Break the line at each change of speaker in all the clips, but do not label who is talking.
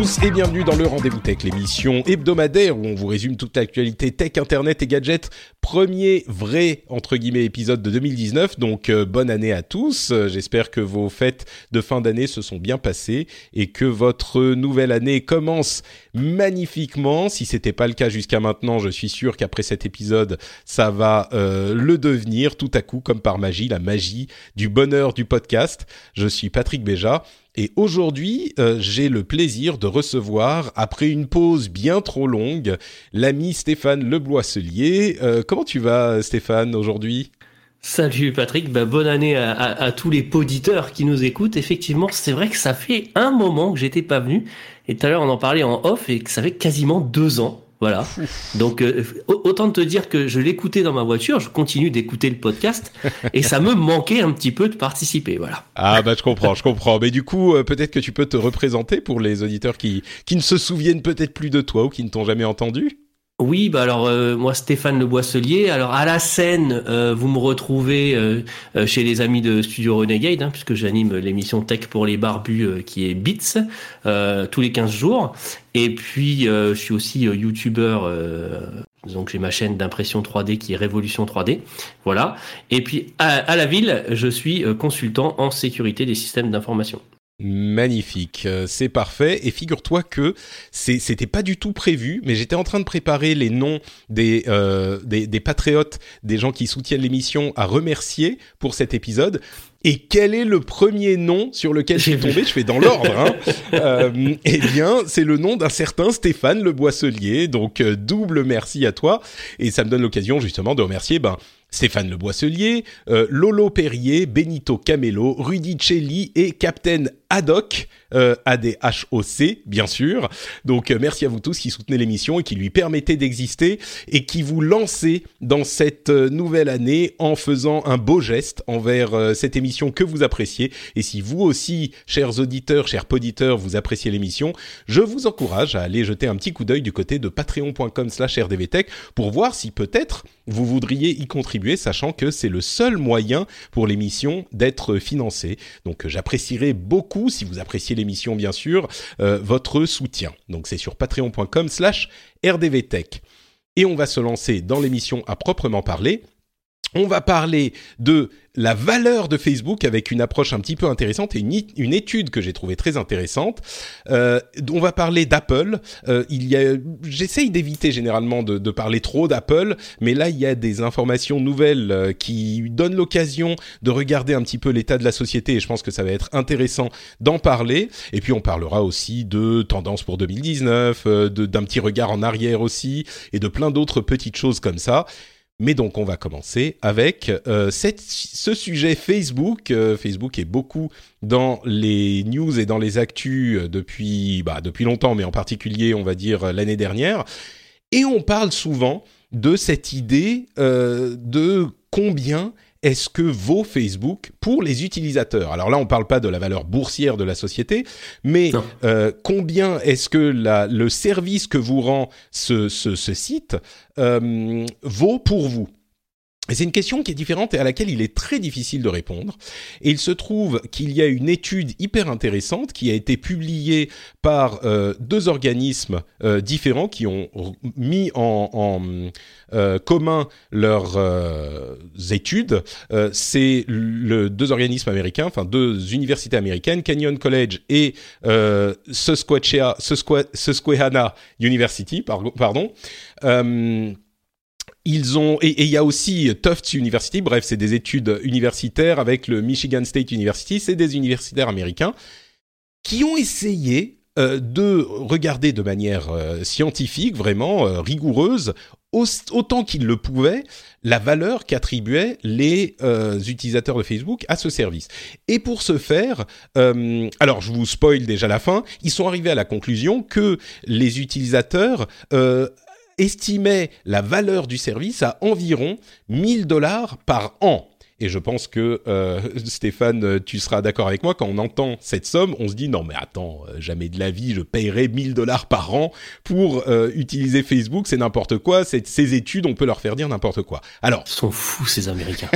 Tous et bienvenue dans le Rendez-vous Tech, l'émission hebdomadaire où on vous résume toute l'actualité tech, internet et gadgets. Premier vrai, entre guillemets, épisode de 2019, donc euh, bonne année à tous. Euh, J'espère que vos fêtes de fin d'année se sont bien passées et que votre nouvelle année commence magnifiquement. Si c'était pas le cas jusqu'à maintenant, je suis sûr qu'après cet épisode, ça va euh, le devenir tout à coup, comme par magie, la magie du bonheur du podcast. Je suis Patrick Béja et aujourd'hui, euh, j'ai le plaisir de recevoir, après une pause bien trop longue, l'ami Stéphane Lebloisselier. Euh, comment tu vas, Stéphane, aujourd'hui?
Salut Patrick, bah, bonne année à, à- à tous les poditeurs qui nous écoutent. Effectivement, c'est vrai que ça fait un moment que j'étais pas venu. Et tout à l'heure, on en parlait en off et que ça fait quasiment deux ans. Voilà. Donc, euh, au- autant te dire que je l'écoutais dans ma voiture, je continue d'écouter le podcast et ça me manquait un petit peu de participer. Voilà.
Ah bah je comprends, je comprends. Mais du coup, euh, peut-être que tu peux te représenter pour les auditeurs qui, qui ne se souviennent peut-être plus de toi ou qui ne t'ont jamais entendu?
Oui, bah alors euh, moi Stéphane Le Boisselier. Alors à la scène, euh, vous me retrouvez euh, chez les amis de Studio Renegade, hein, puisque j'anime l'émission Tech pour les barbus qui est Beats tous les 15 jours. Et puis je suis aussi youtubeur. donc j'ai ma chaîne d'impression 3D qui est Révolution 3D. Voilà. Et puis à, la ville, je suis consultant en sécurité des systèmes d'information.
Magnifique, euh, c'est parfait. Et figure-toi que c'était pas du tout prévu, mais j'étais en train de préparer les noms des, euh, des, des patriotes, des gens qui soutiennent l'émission à remercier pour cet épisode. Et quel est le premier nom sur lequel
J'ai
tombé? Je fais dans l'ordre. Hein. Euh, eh bien, c'est le nom d'un certain Stéphane Le Boisselier. Donc, euh, double merci à toi. Et ça me donne l'occasion justement de remercier ben, Stéphane Le Boisselier, euh, Lolo Perrier, Benito Camelo, Rudy Celli et Captain Haddock, euh, A-D-H-O-C, bien sûr. Donc, euh, merci à vous tous qui soutenez l'émission et qui lui permettez d'exister et qui vous lancez dans cette euh, nouvelle année en faisant un beau geste envers euh, cette émission que vous appréciez. Et si vous aussi, chers auditeurs, chers poditeurs, vous appréciez l'émission, je vous encourage à aller jeter un petit coup d'œil du côté de patreon.com slash rdvtech pour voir si peut-être vous voudriez y contribuer, sachant que c'est le seul moyen pour l'émission d'être financée. Donc j'apprécierais beaucoup, si vous appréciez l'émission bien sûr, euh, votre soutien. Donc c'est sur patreon.com slash rdvtech. Et on va se lancer dans l'émission à proprement parler. On va parler de la valeur de Facebook avec une approche un petit peu intéressante et une, étude que j'ai trouvée très intéressante. Euh, on va parler d'Apple. Euh, il y a, j'essaye d'éviter généralement de, parler trop d'Apple, mais là il y a des informations nouvelles euh, qui donnent l'occasion de regarder un petit peu l'état de la société et je pense que ça va être intéressant d'en parler. Et puis on parlera aussi de tendances pour 2019, euh, d'un petit regard en arrière aussi et de plein d'autres petites choses comme ça. Mais donc on va commencer avec euh, ce sujet Facebook. Euh, Facebook est beaucoup dans les news et dans les actus euh, depuis bah, depuis longtemps, mais en particulier on va dire l'année dernière. Et on parle souvent de cette idée de combien est-ce que vaut Facebook pour les utilisateurs? Alors là, on ne parle pas de la valeur boursière de la société, mais euh, combien est-ce que la, le service que vous rend ce, ce, ce site euh, vaut pour vous? C'est une question qui est différente et à laquelle il est très difficile de répondre. Et il se trouve qu'il y a une étude hyper intéressante qui a été publiée par euh, deux organismes euh, différents qui ont mis en, euh, commun leurs études. c'est deux organismes américains, enfin deux universités américaines, Canyon College et Susquehanna University, pardon ils ont et il y a aussi Tufts University. Bref, c'est des études universitaires avec le Michigan State University. C'est des universitaires américains qui ont essayé euh, de regarder de manière euh, scientifique, vraiment euh, rigoureuse, autant qu'ils le pouvaient, la valeur qu'attribuaient les utilisateurs de Facebook à ce service. Et pour ce faire, alors je vous spoil déjà la fin, ils sont arrivés à la conclusion que les utilisateurs estimait la valeur du service à environ 1000 dollars par an. Et je pense que euh, Stéphane, tu seras d'accord avec moi quand on entend cette somme, on se dit non mais attends, euh, jamais de la vie, je paierai 1000 dollars par an pour euh, utiliser Facebook, c'est n'importe quoi. Ces études, on peut leur faire dire n'importe quoi. Alors,
ils sont fous ces Américains.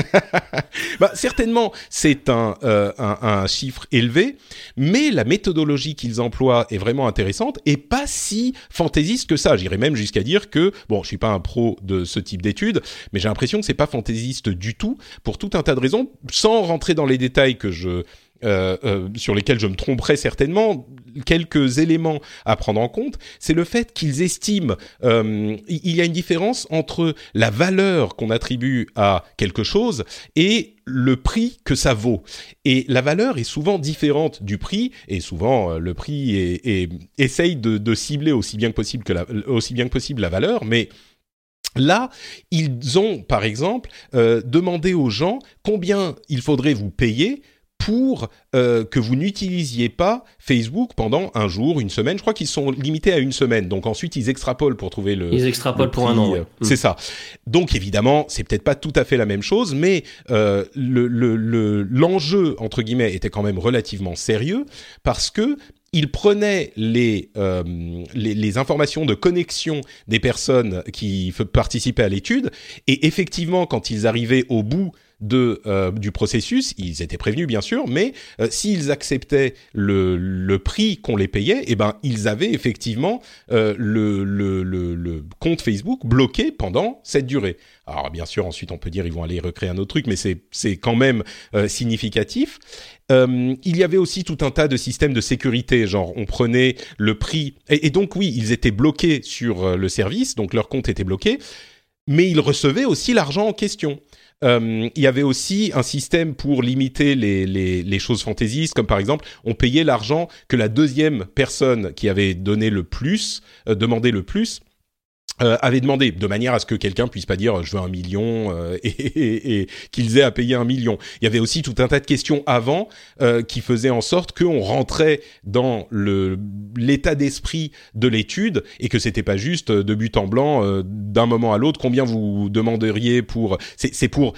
bah, certainement, c'est un, un, un chiffre élevé, mais la méthodologie qu'ils emploient est vraiment intéressante et pas si fantaisiste que ça. J'irais même jusqu'à dire que bon, je suis pas un pro de ce type d'études, mais j'ai l'impression que c'est pas fantaisiste du tout pour tout un tas de raisons, sans rentrer dans les détails que je euh, euh, sur lesquels je me tromperais certainement, quelques éléments à prendre en compte, c'est le fait qu'ils estiment, euh, il y a une différence entre la valeur qu'on attribue à quelque chose et le prix que ça vaut. Et la valeur est souvent différente du prix, et souvent le prix essaye de, cibler aussi bien que possible la valeur, mais Là, ils ont, par exemple, euh, demandé aux gens combien il faudrait vous payer pour euh, que vous n'utilisiez pas Facebook pendant un jour, une semaine. Je crois qu'ils sont limités à une semaine. Donc ensuite, ils extrapolent pour trouver le.
Ils extrapolent pour un an.
Euh, c'est ça. Donc évidemment, c'est peut-être pas tout à fait la même chose, mais euh, le l'enjeu entre guillemets était quand même relativement sérieux parce que il prenait les, euh, les, les, informations de connexion des personnes qui participaient à l'étude, et effectivement, quand ils arrivaient au bout euh, du processus, ils étaient prévenus bien sûr, mais euh, s'ils acceptaient le, le prix qu'on les payait, eh ben ils avaient effectivement euh, le, le, le, compte Facebook bloqué pendant cette durée. Alors bien sûr, ensuite on peut dire ils vont aller recréer un autre truc, mais c'est quand même significatif. Il y avait aussi tout un tas de systèmes de sécurité, genre on prenait le prix et, donc oui, ils étaient bloqués sur le service, donc leur compte était bloqué, mais ils recevaient aussi l'argent en question. Euh, il y avait aussi un système pour limiter les, choses fantaisistes, comme par exemple, on payait l'argent que la deuxième personne qui avait donné le plus, euh, demandé le plus, euh, avait demandé de manière à ce que quelqu'un puisse pas dire je veux un million euh, et, et, qu'ils aient à payer un million. Il y avait aussi tout un tas de questions avant euh, qui faisaient en sorte qu'on rentrait dans le l'état d'esprit de l'étude et que c'était pas juste de but en blanc d'un moment à l'autre combien vous demanderiez pour c'est pour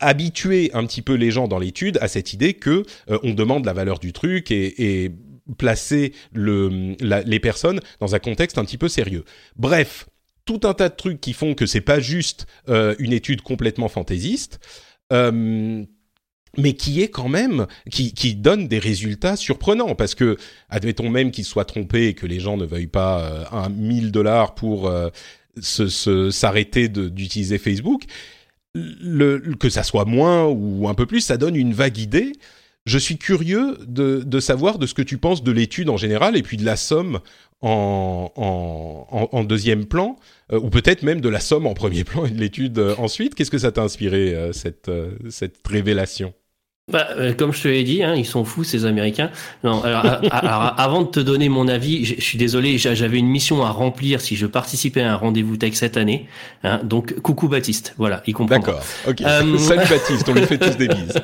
habituer un petit peu les gens dans l'étude à cette idée que on demande la valeur du truc et, et placer le, les personnes dans un contexte un petit peu sérieux. Bref, tout un tas de trucs qui font que c'est pas juste euh, une étude complètement fantaisiste. Euh, mais qui est quand même qui, donne des résultats surprenants parce que admettons même qu'il soit trompé et que les gens ne veuillent pas euh, un 1000 dollars pour s'arrêter d'utiliser Facebook que ça soit moins ou un peu plus ça donne une vague idée je suis curieux de, savoir de ce que tu penses de l'étude en général et puis de la somme en, en, en, deuxième plan, euh, ou peut-être même de la somme en premier plan et de l'étude euh, ensuite. Qu'est-ce que ça t'a inspiré, euh, cette révélation?
Bah, comme je te l'ai dit, hein, ils sont fous ces Américains. Non, alors, alors, avant de te donner mon avis, je, suis désolé, j'avais une mission à remplir si je participais à un rendez-vous tech cette année. Hein, donc, coucou Baptiste, voilà, il comprend.
D'accord. Ok. Salut Baptiste, on lui fait tous des bises.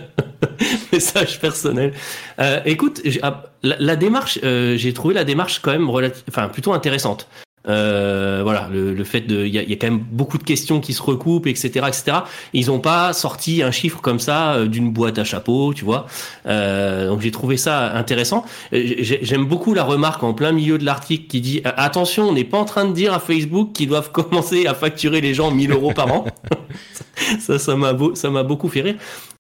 Message personnel. Euh, écoute, ah, la, la, démarche, euh, j'ai trouvé la démarche quand même relative, enfin plutôt intéressante. Euh, voilà, le, le, fait de, il y a, y a, quand même beaucoup de questions qui se recoupent, etc., etc. Ils ont pas sorti un chiffre comme ça euh, d'une boîte à chapeau, tu vois. Euh, donc j'ai trouvé ça intéressant. Euh, j'aime beaucoup la remarque en plein milieu de l'article qui dit attention, on n'est pas en train de dire à Facebook qu'ils doivent commencer à facturer les gens 1000 euros par an. ça, ça m'a ça m'a beaucoup fait rire.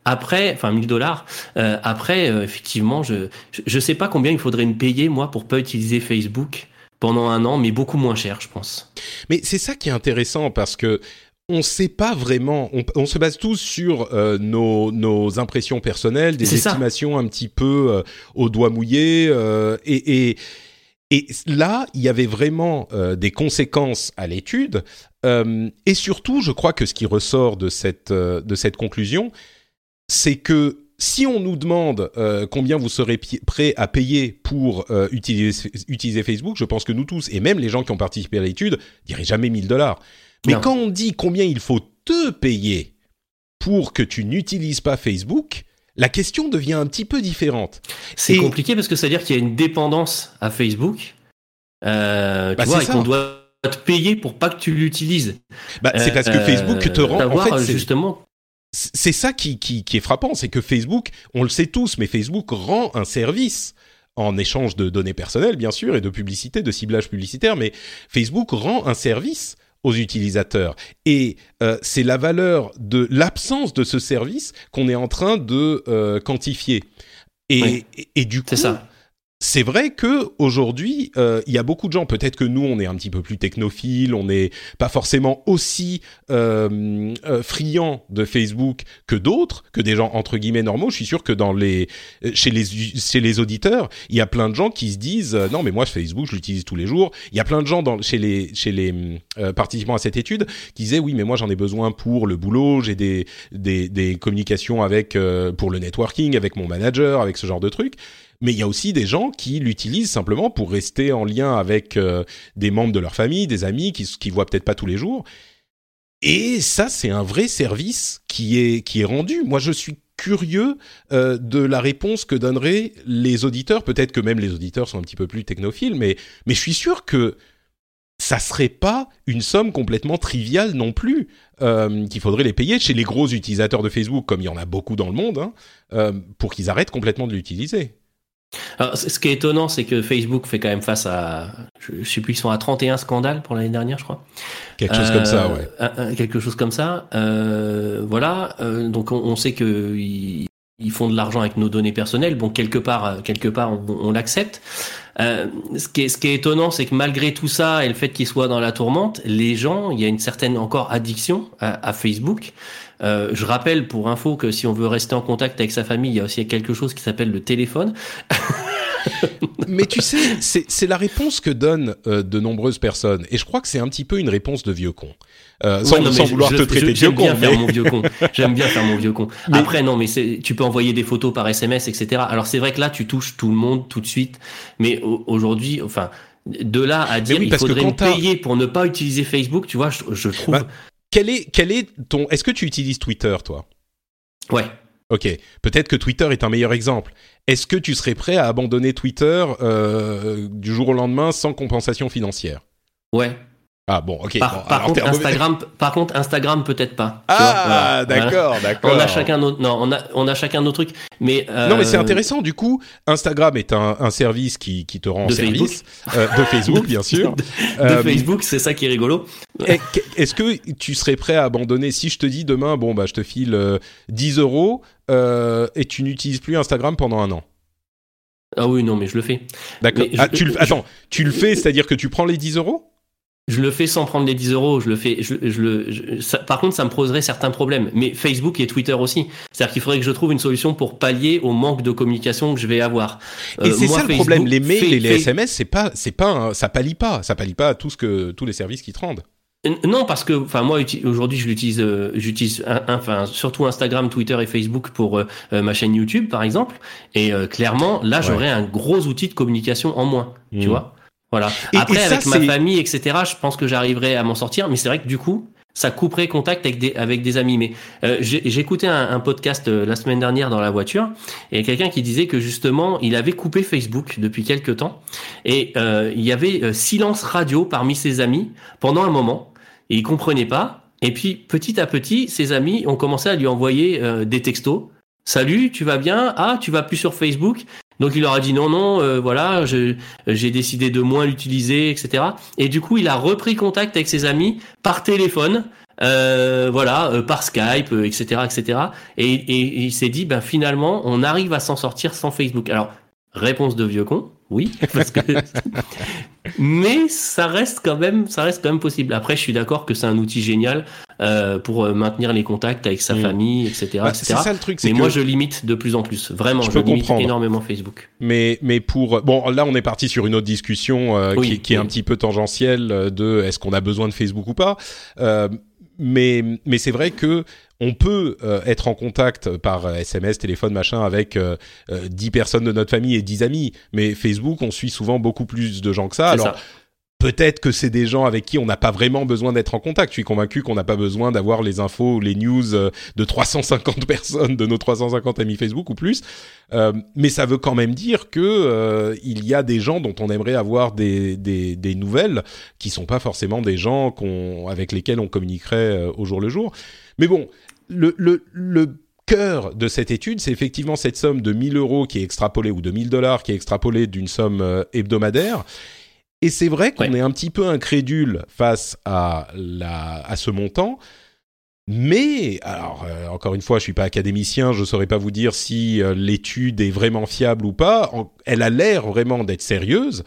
Après, enfin 1000 dollars. Euh, après, euh, effectivement, je, je sais pas combien il faudrait me payer moi pour pas utiliser Facebook pendant un an, mais beaucoup moins cher, je pense.
Mais c'est ça qui est intéressant parce que on ne sait pas vraiment. On, se base tous sur euh, nos, nos, impressions personnelles, des estimations un petit peu au doigt mouillé, et, et et là, il y avait vraiment des conséquences à l'étude. et surtout, je crois que ce qui ressort de cette, de cette conclusion, c'est que si on nous demande euh, combien vous serez prêt à payer pour euh, utiliser, utiliser, Facebook, je pense que nous tous, et même les gens qui ont participé à l'étude, diraient jamais 1000 dollars. Mais quand on dit combien il faut te payer pour que tu n'utilises pas Facebook, la question devient un petit peu différente.
C'est compliqué parce que ça veut dire qu'il y a une dépendance à Facebook. Euh, tu bah, vois, et qu'on doit te payer pour pas que tu l'utilises.
Bah, c'est parce que Facebook te rend. En fait,
justement
c'est ça qui, est frappant, c'est que Facebook, on le sait tous, mais Facebook rend un service en échange de données personnelles, bien sûr, et de publicité, de ciblage publicitaire, mais Facebook rend un service aux utilisateurs. Et euh, c'est la valeur de l'absence de ce service qu'on est en train de euh, quantifier. Et, et, du coup, ça c'est vrai que aujourd'hui, euh, il y a beaucoup de gens. Peut-être que nous, on est un petit peu plus technophile, on n'est pas forcément aussi euh, euh, friand de Facebook que d'autres, que des gens entre guillemets normaux. Je suis sûr que dans les chez les chez les auditeurs, il y a plein de gens qui se disent non, mais moi Facebook, je l'utilise tous les jours. Il y a plein de gens dans chez les chez les participants à cette étude qui disaient oui, mais moi j'en ai besoin pour le boulot. J'ai des, des des communications avec pour le networking, avec mon manager, avec ce genre de trucs mais il y a aussi des gens qui l'utilisent simplement pour rester en lien avec euh, des membres de leur famille, des amis qui qui voient peut-être pas tous les jours. Et ça, c'est un vrai service qui est rendu. Moi, je suis curieux euh, de la réponse que donneraient les auditeurs. Peut-être que même les auditeurs sont un petit peu plus technophiles, mais mais je suis sûr que ça serait pas une somme complètement triviale non plus euh, qu'il faudrait les payer chez les gros utilisateurs de Facebook, comme il y en a beaucoup dans le monde, hein, pour qu'ils arrêtent complètement de l'utiliser.
Alors, ce qui est étonnant, c'est que Facebook fait quand même face à, je, sais plus, ils sont à 31 scandales pour l'année dernière, je crois.
Quelque chose comme ça, ouais.
quelque chose comme ça. Euh, voilà. Euh, donc on, on, sait que ils, ils font de l'argent avec nos données personnelles. Bon, quelque part, quelque part, on, on l'accepte. Euh, ce, qui est, ce qui est étonnant, c'est que malgré tout ça et le fait qu'ils soient dans la tourmente, les gens, il y a une certaine encore addiction à, à Facebook. Euh, je rappelle pour info que si on veut rester en contact avec sa famille, il y a aussi quelque chose qui s'appelle le téléphone.
Mais tu sais, c'est la réponse que donnent euh, de nombreuses personnes. Et je crois que c'est un petit peu une réponse de vieux con. Euh, sans, vouloir te traiter de vieux con.
J'aime bien faire mon vieux con. J'aime bien faire mon vieux con. Après, non, mais tu peux envoyer des photos par SMS, etc. Alors c'est vrai que là, tu touches tout le monde tout de suite. Mais aujourd'hui, enfin, de là à dire qu'il faudrait me payer pour ne pas utiliser Facebook, tu vois, je, trouve. Bah,
quel est, quel est ton. Est-ce que tu utilises Twitter, toi?
Ouais.
Ok, peut-être que Twitter est un meilleur exemple. Est-ce que tu serais prêt à abandonner Twitter euh, du jour au lendemain sans compensation financière?
Ouais.
Ah bon, ok.
Par, contre, Instagram, par contre, Instagram peut-être pas.
Ah, d'accord, d'accord.
On a chacun notre, non, on a, on a chacun nos trucs, mais
euh... non, mais c'est intéressant. Du coup, Instagram est un, un service qui, qui te rend
de
service euh, de Facebook, bien sûr.
de, euh, Facebook, c'est ça qui est rigolo.
Est-ce que tu serais prêt à abandonner si je te dis demain, bon bah, je te file 10 euh, euros euh, et tu n'utilises plus Instagram pendant un an?
Ah oui, non, mais je le fais.
D'accord. Ah, tu attends, tu le fais, c'est-à-dire que tu prends les 10 euros?
Je le fais sans prendre les 10 euros. Je le fais. Je, je le. par contre, ça me poserait certains problèmes. Mais Facebook et Twitter aussi. C'est-à-dire qu'il faudrait que je trouve une solution pour pallier au manque de communication que je vais avoir.
Et euh, c'est ça le problème. Les mails et les SMS, c'est pas, c'est pas, ça pallie pas. Ça pallie pas à tout ce que tous les services qui te rendent.
Non, parce que, enfin, moi aujourd'hui, je l'utilise, euh, j'utilise, enfin, surtout Instagram, Twitter et Facebook pour euh, ma chaîne YouTube, par exemple. Et clairement, là, j'aurais un gros outil de communication en moins. Tu mmh. vois. Voilà. Après, avec ma famille, etc., je pense que j'arriverai à m'en sortir. Mais c'est vrai que du coup, ça couperait contact avec des, avec des amis. Mais euh, écouté un, un, podcast euh, la semaine dernière dans la voiture et quelqu'un qui disait que justement, il avait coupé Facebook depuis quelques temps et euh, il y avait euh, silence radio parmi ses amis pendant un moment et il comprenait pas. Et puis petit à petit, ses amis ont commencé à lui envoyer des textos. Salut, tu vas bien? Ah, tu vas plus sur Facebook? Donc il leur a dit non, non, euh, voilà, j'ai décidé de moins l'utiliser, etc. Et du coup, il a repris contact avec ses amis par téléphone euh, voilà, euh, par Skype, etc., etc. Et, et, il s'est dit, ben finalement, on arrive à s'en sortir sans Facebook. Alors, réponse de vieux con, oui, parce que mais ça reste quand même, ça reste quand même possible. Après, je suis d'accord que c'est un outil génial euh, pour euh, maintenir les contacts avec sa mm. famille, etc., bah, etc. Ça, le truc, mais moi, je limite de plus en plus. Vraiment, je, limite énormément Facebook.
Mais mais pour bon, là, on est parti sur une autre discussion euh, qui, qui, est un petit peu tangentielle de est-ce qu'on a besoin de Facebook ou pas. Euh, mais mais c'est vrai que on peut euh, être en contact par SMS, téléphone, machin, avec euh, 10 euh, personnes de notre famille et 10 amis. Mais Facebook, on suit souvent beaucoup plus de gens que ça. Alors, Peut-être que c'est des gens avec qui on n'a pas vraiment besoin d'être en contact. Je suis convaincu qu'on n'a pas besoin d'avoir les infos, les news euh, de 350 personnes, de nos 350 amis Facebook ou plus. Euh, mais ça veut quand même dire que euh, il y a des gens dont on aimerait avoir des, des, des nouvelles, qui sont pas forcément des gens qu'on, avec lesquels on communiquerait euh, au jour le jour. Mais bon, le, le, le cœur de cette étude, c'est effectivement cette somme de 1000 euros qui est extrapolée ou de 1000 dollars qui est extrapolée d'une somme hebdomadaire et c'est vrai qu'on est un petit peu incrédule face à, la, à ce montant. Mais, alors, euh, encore une fois, je suis pas académicien, je saurais pas vous dire si euh, l'étude est vraiment fiable ou pas. elle a l'air vraiment d'être sérieuse.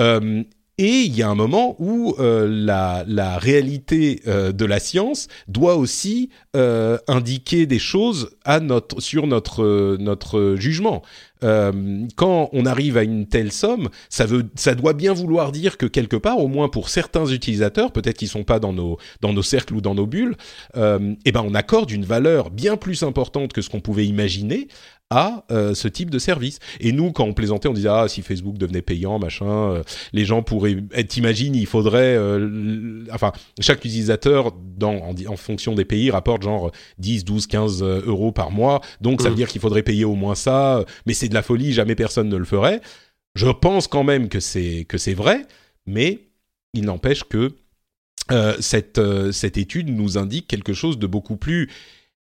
Euh, et il y a un moment où euh, la, la, réalité euh, de la science doit aussi euh, indiquer des choses à notre, sur notre, notre jugement. quand on arrive à une telle somme, ça, veut, ça doit bien vouloir dire que quelque part, au moins pour certains utilisateurs, peut-être qu'ils sont pas dans nos, dans nos cercles ou dans nos bulles, eh ben on accorde une valeur bien plus importante que ce qu'on pouvait imaginer à euh, ce type de service. Et nous, quand on plaisantait, on disait ah si Facebook devenait payant, machin, euh, les gens pourraient. T'imagines, il faudrait, euh, enfin chaque utilisateur dans en, en, fonction des pays rapporte genre 10, 12, 15 euros par mois. Donc ça veut mmh. dire qu'il faudrait payer au moins ça. Mais c'est de la folie, jamais personne ne le ferait. Je pense quand même que c'est que c'est vrai, mais il n'empêche que cette cette étude nous indique quelque chose de beaucoup plus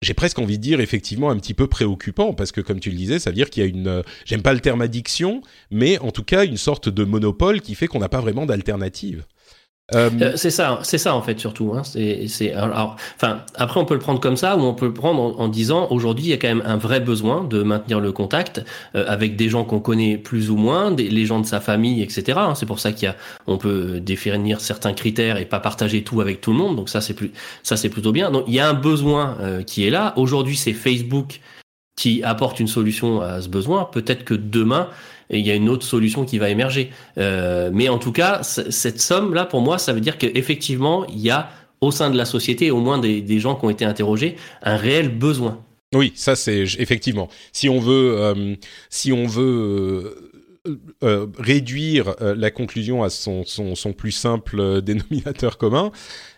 j'ai presque envie de dire effectivement un petit peu préoccupant parce que comme tu le disais, ça veut dire qu'il y a une, euh, j'aime pas le terme addiction, mais en tout cas une sorte de monopole qui fait qu'on n'a pas vraiment d'alternative.
Euh, euh, c'est ça, c'est ça en fait surtout. Hein. C'est, enfin, après on peut le prendre comme ça ou on peut le prendre en, disant aujourd'hui il y a quand même un vrai besoin de maintenir le contact euh, avec des gens qu'on connaît plus ou moins, des, les gens de sa famille, etc. Hein. C'est pour ça qu'il y a, on peut définir certains critères et pas partager tout avec tout le monde. Donc ça c'est plus, ça c'est plutôt bien. Donc il y a un besoin qui est là. Aujourd'hui c'est Facebook qui apporte une solution à ce besoin. Peut-être que demain il y a une autre solution qui va émerger. Euh, mais en tout cas, cette somme-là, pour moi, ça veut dire qu'effectivement, il y a au sein de la société, au moins des, gens qui ont été interrogés, un réel besoin.
Oui, ça c'est effectivement. Si on veut, euh, si on veut euh, réduire la conclusion à son, son, son plus simple dénominateur commun,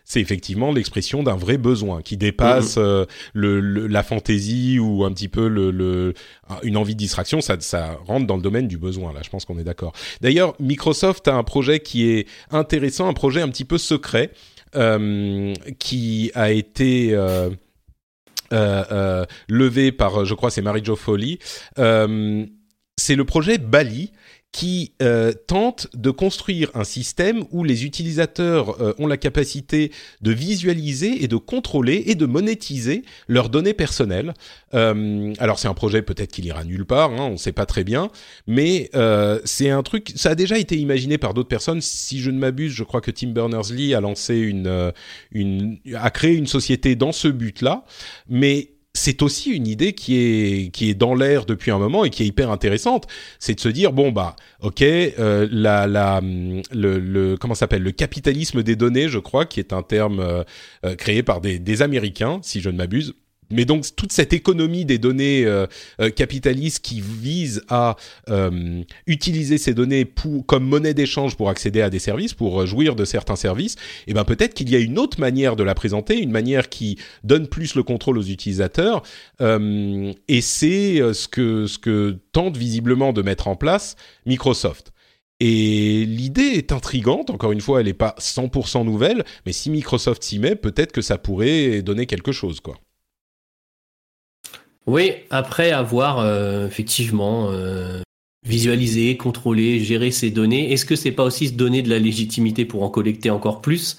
c'est effectivement l'expression d'un vrai besoin qui dépasse mhm. euh, le, la fantaisie ou un petit peu le, une envie de distraction. Ça, ça rentre dans le domaine du besoin. Là, je pense qu'on est d'accord. D'ailleurs, Microsoft a un projet qui est intéressant, un projet un petit peu secret euh, qui a été euh, levé par, je crois, c'est Marie-Jo Foley. c'est le projet Bali qui euh, tente de construire un système où les utilisateurs euh, ont la capacité de visualiser et de contrôler et de monétiser leurs données personnelles. Euh, alors c'est un projet peut-être qu'il ira nulle part, hein, on ne sait pas très bien, mais euh, c'est un truc, ça a déjà été imaginé par d'autres personnes. Si je ne m'abuse, je crois que Tim Berners-Lee a lancé une, euh, une, a créé une société dans ce but-là, mais c'est aussi une idée qui est qui est dans l'air depuis un moment et qui est hyper intéressante. C'est de se dire bon bah ok euh, la la le, le comment s'appelle le capitalisme des données, je crois, qui est un terme euh, euh, créé par des, des Américains, si je ne m'abuse mais donc toute cette économie des données euh, euh, capitalistes qui vise à euh, utiliser ces données pour, comme monnaie d'échange pour accéder à des services, pour jouir de certains services, et eh ben peut-être qu'il y a une autre manière de la présenter, une manière qui donne plus le contrôle aux utilisateurs. et c'est ce que ce que tente visiblement de mettre en place Microsoft. Et l'idée est intrigante, encore une fois, elle n'est pas 100% nouvelle, mais si Microsoft s'y met, peut-être que ça pourrait donner quelque chose, quoi.
Oui, après avoir euh, effectivement euh, visualisé, contrôlé, géré ces données, est-ce que c'est pas aussi se donner de la légitimité pour en collecter encore plus?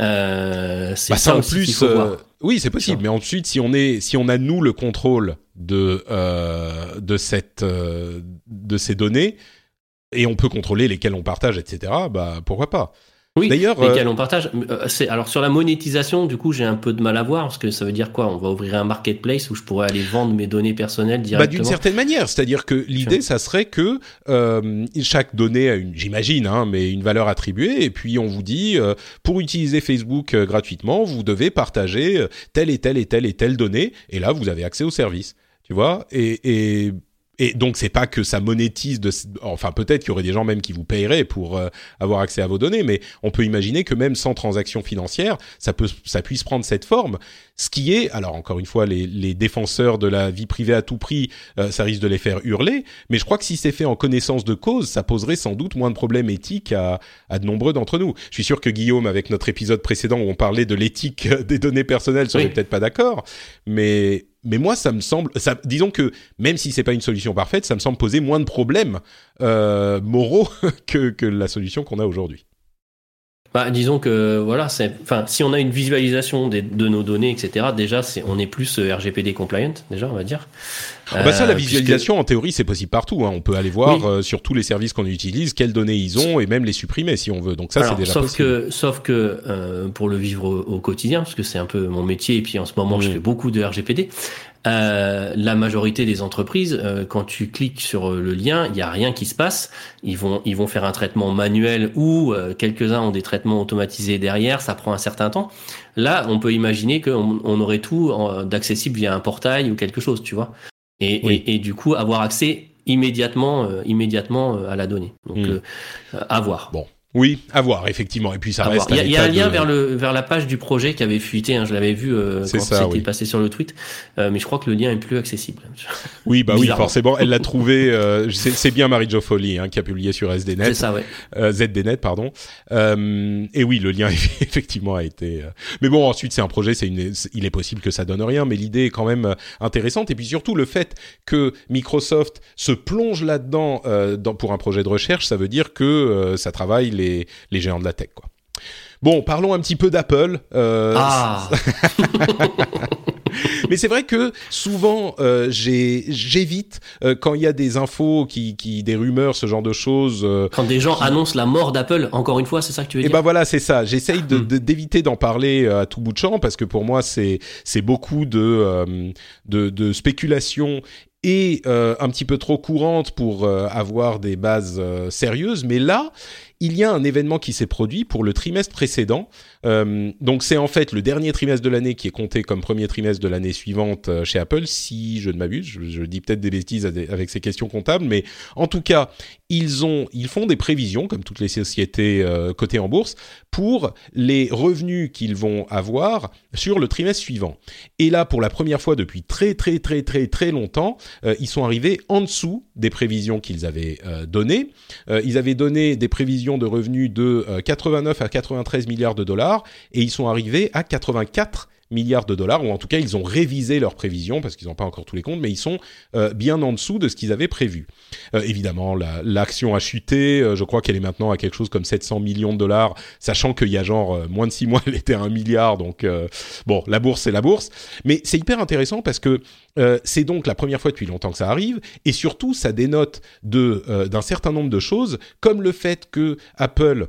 Euh, c'est
bah,
ça
en
aussi qu'il
plus,
faut voir.
oui, c'est possible. Mais ensuite, si on est, si on a nous le contrôle de de cette de ces données et on peut contrôler lesquelles on partage, etc. Bah pourquoi pas?
Oui,
D'ailleurs,
lesquels
euh,
on partage. Euh, c'est- alors sur la monétisation, du coup, j'ai un peu de mal à voir parce que ça veut dire quoi? On va ouvrir un marketplace où je pourrais aller vendre mes données personnelles
Bah,
directement?
d'une certaine manière, c'est-à-dire que l'idée, ça serait que euh, chaque donnée a une, j'imagine, hein, mais une valeur attribuée, et puis on vous dit, euh, pour utiliser Facebook euh, gratuitement, vous devez partager euh, telle et telle et telle et telle donnée, et là, vous avez accès au service, tu vois, et, et et donc c'est pas que ça monétise de, enfin peut-être qu'il y aurait des gens même qui vous paieraient pour euh, avoir accès à vos données, mais on peut imaginer que même sans transaction financière, ça peut, ça puisse prendre cette forme. Ce qui est, alors encore une fois, les, les défenseurs de la vie privée à tout prix, euh, ça risque de les faire hurler, mais je crois que si c'est fait en connaissance de cause, ça poserait sans doute moins de problèmes éthiques à, à de nombreux d'entre nous. Je suis sûr que Guillaume, avec notre épisode précédent où on parlait de l'éthique des données personnelles, serait
Oui.
peut-être pas d'accord, mais mais moi ça me semble, ça, disons que même si c'est pas une solution parfaite, ça me semble poser moins de problèmes euh, moraux que que la solution qu'on a aujourd'hui.
Bah, disons que voilà, c'est, enfin, si on a une visualisation des, de nos données, etc. Déjà, c'est, on est plus euh, RGPD compliant, déjà, on va dire.
Ah bah ça, la
Euh, puisque-
visualisation, en théorie, c'est possible partout. Hein. On peut aller voir
Oui.
euh, sur tous les services qu'on utilise quelles données ils ont et même les supprimer si on veut. Donc ça, c'est déjà
sauf
possible.
que, sauf que euh, pour le vivre au, au quotidien, parce que c'est un peu mon métier, et puis en ce moment, je fais beaucoup de RGPD. Euh, la majorité des entreprises, euh, quand tu cliques sur euh, le lien, il y a rien qui se passe. Ils vont, ils vont faire un traitement manuel ou euh, quelques-uns ont des traitements automatisés derrière. Ça prend un certain temps. Là, on peut imaginer qu'on on aurait tout d'accessible via un portail ou quelque chose, tu vois. Et,
Oui.
et, et du coup, avoir accès immédiatement, euh, immédiatement euh, à la donnée. Donc,
Mm.
euh, à voir.
Bon. Oui, à voir, effectivement. Et puis ça
À
reste.
Il y a, y un lien
de-
vers le vers la page du projet qui avait fuité. hein, je l'avais vu euh,
C'est
quand c'était
oui.
passé sur le tweet, Euh, mais je crois que le lien est plus accessible.
Oui, bah oui, forcément. Elle l'a trouvé. euh, c'est c'est bien Marie Jo hein, qui a publié sur
C'est
SDNet,
ça, ouais.
euh, ZDNet, pardon. Euh, et oui, le lien effectivement a été. euh, Mais bon, ensuite c'est un projet, c'est une. c'est- Il est possible que ça donne rien, mais l'idée est quand même intéressante. Et puis surtout le fait que Microsoft se plonge là-dedans euh, dans- pour un projet de recherche, ça veut dire que euh, ça travaille les les géants de la tech, quoi. Bon, parlons un petit peu d'Apple. Euh,
Ah,
mais c'est vrai que souvent euh, j'évite euh, quand il y a des infos qui, qui des rumeurs, ce genre de choses.
quand des gens annoncent la mort d'Apple, encore une fois, c'est ça que tu veux
et
dire
ben voilà, c'est ça. J'essaye de-
Hmm.
de- d'éviter d'en parler à tout bout de champ parce que pour moi c'est c'est beaucoup de de, de spéculation et euh, un petit peu trop courante pour euh, avoir des bases euh, sérieuses. Mais là, il y a un événement qui s'est produit pour le trimestre précédent. Euh, donc c'est en fait le dernier trimestre de l'année qui est compté comme premier trimestre de l'année suivante euh, chez Apple, si je ne m'abuse. Je, dis peut-être des bêtises avec- ces questions comptables, mais en tout cas, ils ont, ils font des prévisions comme toutes les sociétés euh, cotées en bourse pour les revenus qu'ils vont avoir sur le trimestre suivant. Et là, pour la première fois depuis très très très très très longtemps, ils sont arrivés en dessous des prévisions qu'ils avaient données. Ils avaient donné des prévisions de revenus de euh, 89 à 93 milliards de dollars et ils sont arrivés à 84 milliards de dollars, ou en tout cas ils ont révisé leurs prévisions parce qu'ils n'ont pas encore tous les comptes, mais ils sont euh, bien en dessous de ce qu'ils avaient prévu. Euh, évidemment, la- l'action a chuté, euh, je crois qu'elle est maintenant à quelque chose comme 700 millions de dollars, sachant qu'il y a genre euh, moins de six mois elle était à un milliard, donc euh, bon, la bourse c'est la bourse, mais c'est hyper intéressant parce que euh, c'est donc la première fois depuis longtemps que ça arrive, et surtout ça dénote d'un certain nombre de choses, comme le fait que Apple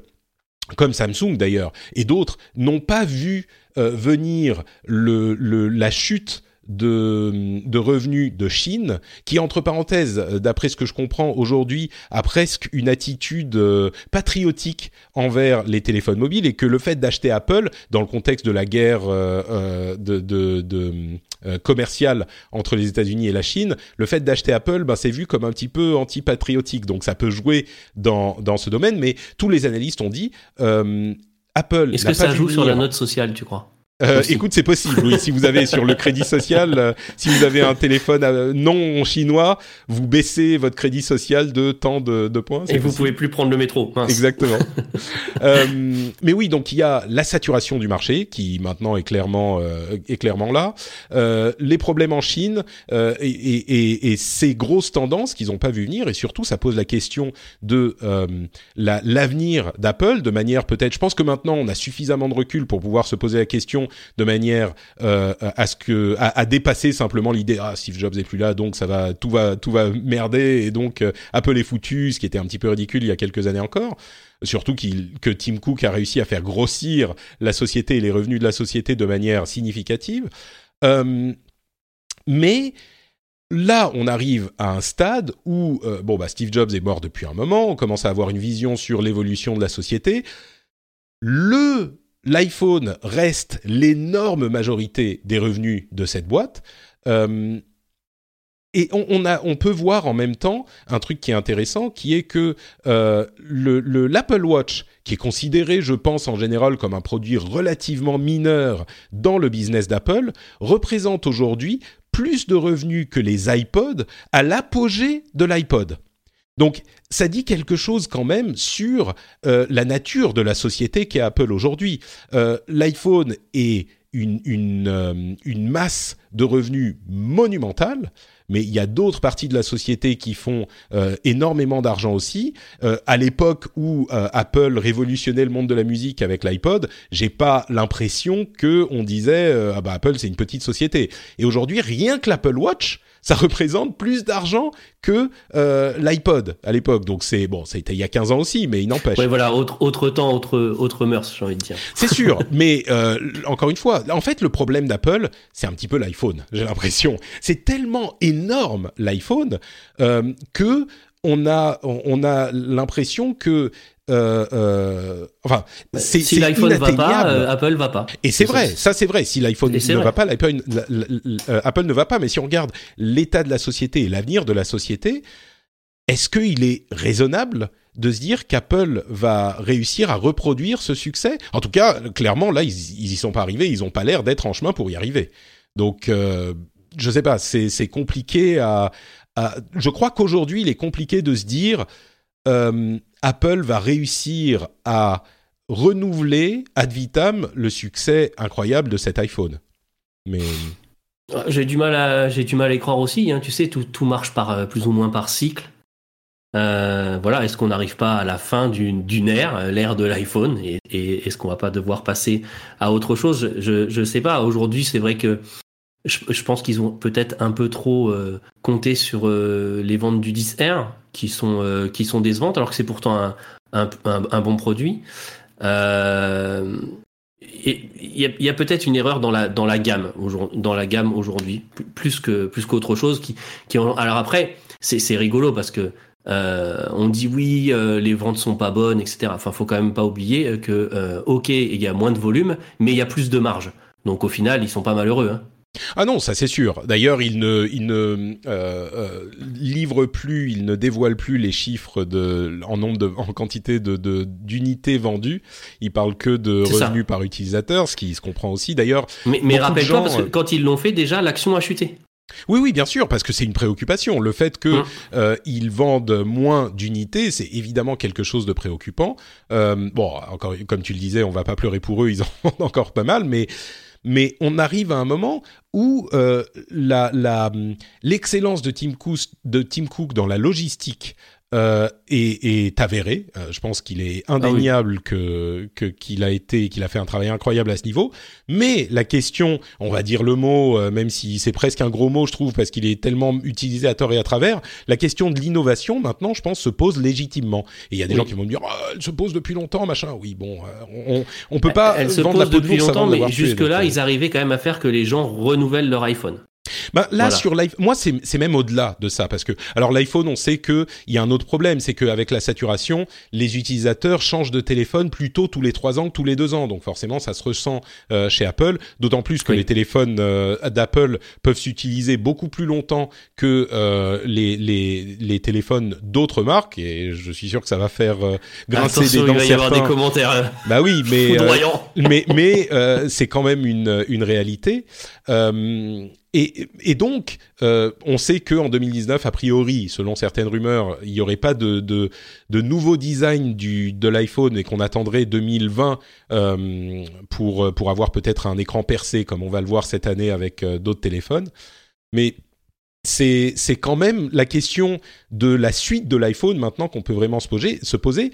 comme Samsung d'ailleurs, et d'autres, n'ont pas vu euh, venir le, le, la chute de, de revenus de Chine, qui entre parenthèses, euh, d'après ce que je comprends aujourd'hui, a presque une attitude euh, patriotique envers les téléphones mobiles, et que le fait d'acheter Apple, dans le contexte de la guerre euh, de, de, de commerciale entre les États-Unis et la Chine, le fait d'acheter Apple, ben, c'est vu comme un petit peu anti-patriotique, donc ça peut jouer dans, dans ce domaine, mais tous les analystes ont dit Apple.
Est-ce que ça joue sur la note sociale, tu crois?
Euh, écoute, c'est possible. Oui, si vous avez sur le crédit social, euh, si vous avez un téléphone euh, non chinois, vous baissez votre crédit social de tant de, de points.
Et vous pouvez plus prendre le métro.
Exactement. euh, mais oui, donc il y a la saturation du marché qui maintenant est clairement est clairement là. les problèmes en Chine et, et, et, ces grosses tendances qu'ils n'ont pas vu venir et surtout ça pose la question de l'avenir d'Apple de manière peut-être. Je pense que maintenant on a suffisamment de recul pour pouvoir se poser la question de manière euh, à ce que à, dépasser simplement l'idée ah Steve Jobs est plus là donc ça va tout va tout va merder et donc euh, Apple est foutu ce qui était un petit peu ridicule il y a quelques années encore surtout que Tim Cook a réussi à faire grossir la société et les revenus de la société de manière significative euh, mais Là, on arrive à un stade où bon bah Steve Jobs est mort depuis un moment, on commence à avoir une vision sur l'évolution de la société. Le l'iPhone reste l'énorme majorité des revenus de cette boîte. Euh, et on, peut voir en même temps un truc qui est intéressant, qui est que euh, le, l'Apple Watch, qui est considéré, je pense, en général comme un produit relativement mineur dans le business d'Apple, représente aujourd'hui plus de revenus que les iPods à l'apogée de l'iPod. Donc, ça dit quelque chose quand même sur euh, la nature de la société qu'est Apple aujourd'hui. Euh, L'iPhone est une, euh, une, masse de revenus monumentale, mais il y a d'autres parties de la société qui font énormément d'argent aussi. À l'époque où Apple révolutionnait le monde de la musique avec l'iPod, j'ai pas l'impression que on disait ah bah Apple c'est une petite société. Et aujourd'hui, rien que l'Apple Watch ça représente plus d'argent que euh, l'iPod à l'époque. Donc c'est bon, c'était il y a 15 ans aussi, mais il n'empêche.
Oui, voilà, autre, autre temps, autre, autre mœurs, j'ai envie de dire.
C'est sûr, mais euh, encore une fois, en fait, le problème d'Apple, c'est un petit peu l'iPhone, j'ai l'impression. C'est tellement énorme l'iPhone euh, que on a on a l'impression que euh, euh, enfin,
bah, c'est si l'iPhone va pas, euh, Apple va pas.
Et c'est vrai, ça c'est vrai. Si l'iPhone ne va pas, euh, Apple ne va pas. Mais si on regarde l'état de la société et l'avenir de la société, est-ce qu'il est raisonnable de se dire qu'Apple va réussir à reproduire ce succès? En tout cas, clairement, là, ils, ils y sont pas arrivés. Ils ont pas l'air d'être en chemin pour y arriver. Donc, je sais pas. C'est compliqué à, à. Je crois qu'aujourd'hui, il est compliqué de se dire. Apple va réussir à renouveler ad vitam le succès incroyable de cet iPhone. Mais
j'ai du mal à j'ai du mal à y croire aussi. Hein. Tu sais, tout, tout marche par euh, plus ou moins par cycle. Euh, voilà, est-ce qu'on n'arrive pas à la fin d'une ère, euh, l'ère de l'iPhone, et, est-ce qu'on va pas devoir passer à autre chose? Je je sais pas. Aujourd'hui, c'est vrai que je, pense qu'ils ont peut-être un peu trop compté sur les ventes du 10R qui sont euh, qui sont décevantes alors que c'est pourtant un, un, un, bon produit. Euh, il y a, a peut-être une erreur dans la dans la gamme dans la gamme aujourd'hui plus que plus qu'autre chose qui qui alors après c'est c'est rigolo parce que euh, on dit oui euh, les ventes sont pas bonnes etc enfin faut quand même pas oublier que euh, ok il y a moins de volume mais il y a plus de marge donc au final ils sont pas malheureux hein.
Ah non, ça c'est sûr. D'ailleurs, il ne, il ne euh, euh, livre plus, il ne dévoile plus les chiffres de, en nombre de, en quantité de, d'unités vendues. Il parle que de revenus par utilisateur, ce qui se comprend aussi. D'ailleurs,
mais, mais rappelle-toi parce que quand ils l'ont fait, déjà l'action a chuté.
Oui, oui, bien sûr, parce que c'est une préoccupation. Le fait qu'ils hum. euh, vendent moins d'unités, c'est évidemment quelque chose de préoccupant. Euh, bon, encore, comme tu le disais, on va pas pleurer pour eux, ils en vendent encore pas mal, mais mais on arrive à un moment où euh, l'excellence Tim Cook, de Tim Cook dans la logistique euh, est, avéré. Euh, je pense qu'il est indéniable ah que qu'il a été, qu'il a fait un travail incroyable à ce niveau. Mais la question, on va dire le mot, euh, même si c'est presque un gros mot, je trouve, parce qu'il est tellement utilisé à tort et à travers. La question de l'innovation, maintenant, je pense, se pose légitimement. Et il y a des gens qui vont me dire, oh, elle se pose depuis longtemps, machin. Oui, bon, on on peut pas
elle, se pose depuis longtemps, mais jusque là, ils arrivaient quand même à faire que les gens renouvellent leur iPhone.
Bah, là, sur l'iPhone, moi, c'est même au-delà de ça, parce que, alors l'iPhone, on sait qu'il y a un autre problème, c'est qu'avec la saturation, les utilisateurs changent de téléphone plutôt tous les trois ans que tous les deux ans. Donc forcément, ça se ressent euh, chez Apple, d'autant plus que les téléphones euh, d'Apple peuvent s'utiliser beaucoup plus longtemps que euh, les, les, les téléphones d'autres marques, et je suis sûr que ça va faire grincer des dents
il va y avoir des commentaires.
Bah oui, mais mais mais c'est quand même une une réalité. Euh, et, et, donc, euh, on sait que en 2019, a priori, selon certaines rumeurs, il n'y aurait pas de, de, de nouveau design du, de l'iPhone et qu'on attendrait 2020 euh, pour, pour avoir peut-être un écran percé, comme on va le voir cette année avec euh, d'autres téléphones. Mais c'est, c'est quand même la question de la suite de l'iPhone maintenant qu'on peut vraiment se poser, se poser.